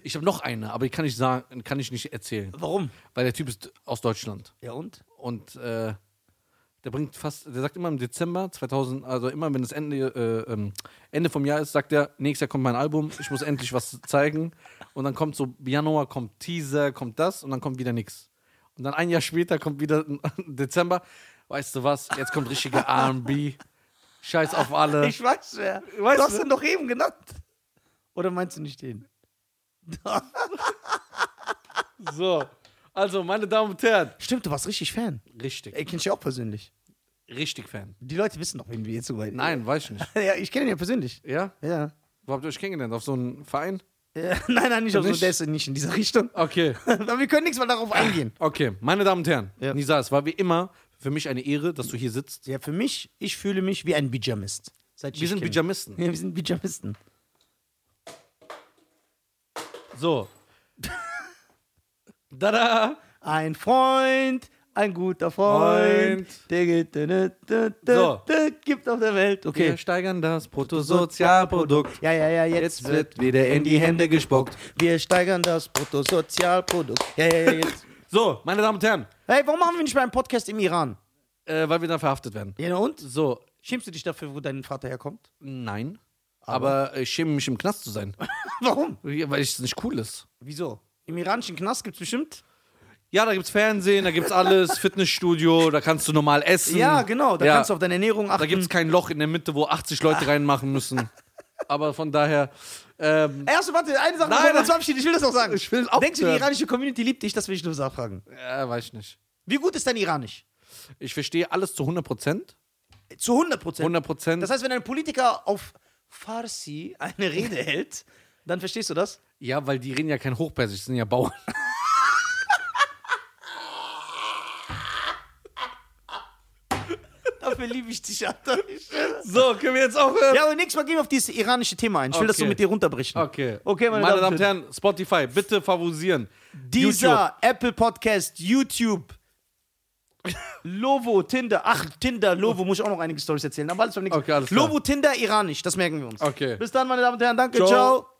Ich habe noch eine, aber die kann ich sagen, kann ich nicht erzählen. warum? Weil der Typ ist aus Deutschland. Ja und? Und äh, der bringt fast, der sagt immer im Dezember 2000, also immer wenn das Ende, äh, ähm, Ende vom Jahr ist, sagt er, nächstes Jahr kommt mein Album, ich muss endlich was zeigen. Und dann kommt so Januar, kommt Teaser, kommt das und dann kommt wieder nichts. Und dann ein Jahr später kommt wieder Dezember, weißt du was, jetzt kommt richtige R&B, Scheiß auf alle. Ich weiß wer. Weißt du hast du? ihn doch eben genannt. Oder meinst du nicht den? So, also meine Damen und Herren, Stimmt, du warst richtig Fan. richtig, Ey, kenn ich ja auch persönlich. richtig Fan. Die Leute wissen doch, wen wir jetzt so weit. Nein, weiß ich nicht. Ja, ich kenne ihn ja persönlich. Ja? Ja. Wo habt ihr euch kennengelernt? Auf so einem Verein? Ja, nein, nein, nicht, Nicht? ist nicht in dieser Richtung. Okay. Aber wir können nichts mal darauf eingehen. Okay, meine Damen und Herren, Ja. Nisa, es war wie immer für mich eine Ehre, dass du hier sitzt. Ja, für mich, ich fühle mich wie ein Bijamist. Wir sind. Pyjamisten. Ja, wir sind Bijamisten. So. Tada! Ein Freund, ein guter Freund, Freund. So. gibt auf der Welt. Wir Okay. steigern das Bruttosozialprodukt. Ja, ja, ja, jetzt, Jetzt wird wieder in die Hände gespuckt. Wir steigern das Bruttosozialprodukt. Ja, ja, ja, jetzt. So, meine Damen und Herren, Hey, warum machen wir nicht mal einen Podcast im Iran? äh, weil wir dann verhaftet werden. Ja, und? So, Schämst du dich dafür, wo dein Vater herkommt? nein. Aber, ich schäme mich im Knast zu sein. Warum? weil es nicht cool ist. Wieso? Im iranischen Knast gibt es bestimmt. Ja, da gibt's Fernsehen, da gibt's alles, Fitnessstudio, da kannst du normal essen. Ja, genau. Da Ja. kannst du auf deine Ernährung achten. Da gibt's kein Loch in der Mitte, wo 80 Leute reinmachen müssen. Aber von daher, ähm, Ey, achso, warte, eine Sache, Nein, bevor wir nein. uns verabschieden. Ich will das noch sagen. Ich will auch Denkst du, die hören. iranische Community liebt dich? Das will ich nur fragen. ja, weiß ich nicht. Wie gut ist dein Iranisch? Ich verstehe alles zu 100 Prozent. Zu 100 Prozent. 100 Prozent. Das heißt, wenn ein Politiker auf Farsi eine Rede hält, dann verstehst du das? Ja, weil die reden ja kein Hochpersisch, sind ja Bauern. Dafür liebe ich dich, Alter. So, können wir jetzt aufhören? Ja, aber nächstes Mal gehen wir auf dieses iranische Thema ein. Ich will das so Okay. mit dir runterbrechen. Okay. Okay, meine, Meine Damen und Herren, Spotify, bitte favorisieren. Dieser Apple Podcast, YouTube, Lovo, Tinder. Ach, Tinder, Lovo, muss ich auch noch einige Stories erzählen. Aber alles beim nächsten Okay, alles klar. Lovo, Tinder, iranisch. Das merken wir uns. Okay. Bis dann, meine Damen und Herren. Danke. Ciao. Ciao.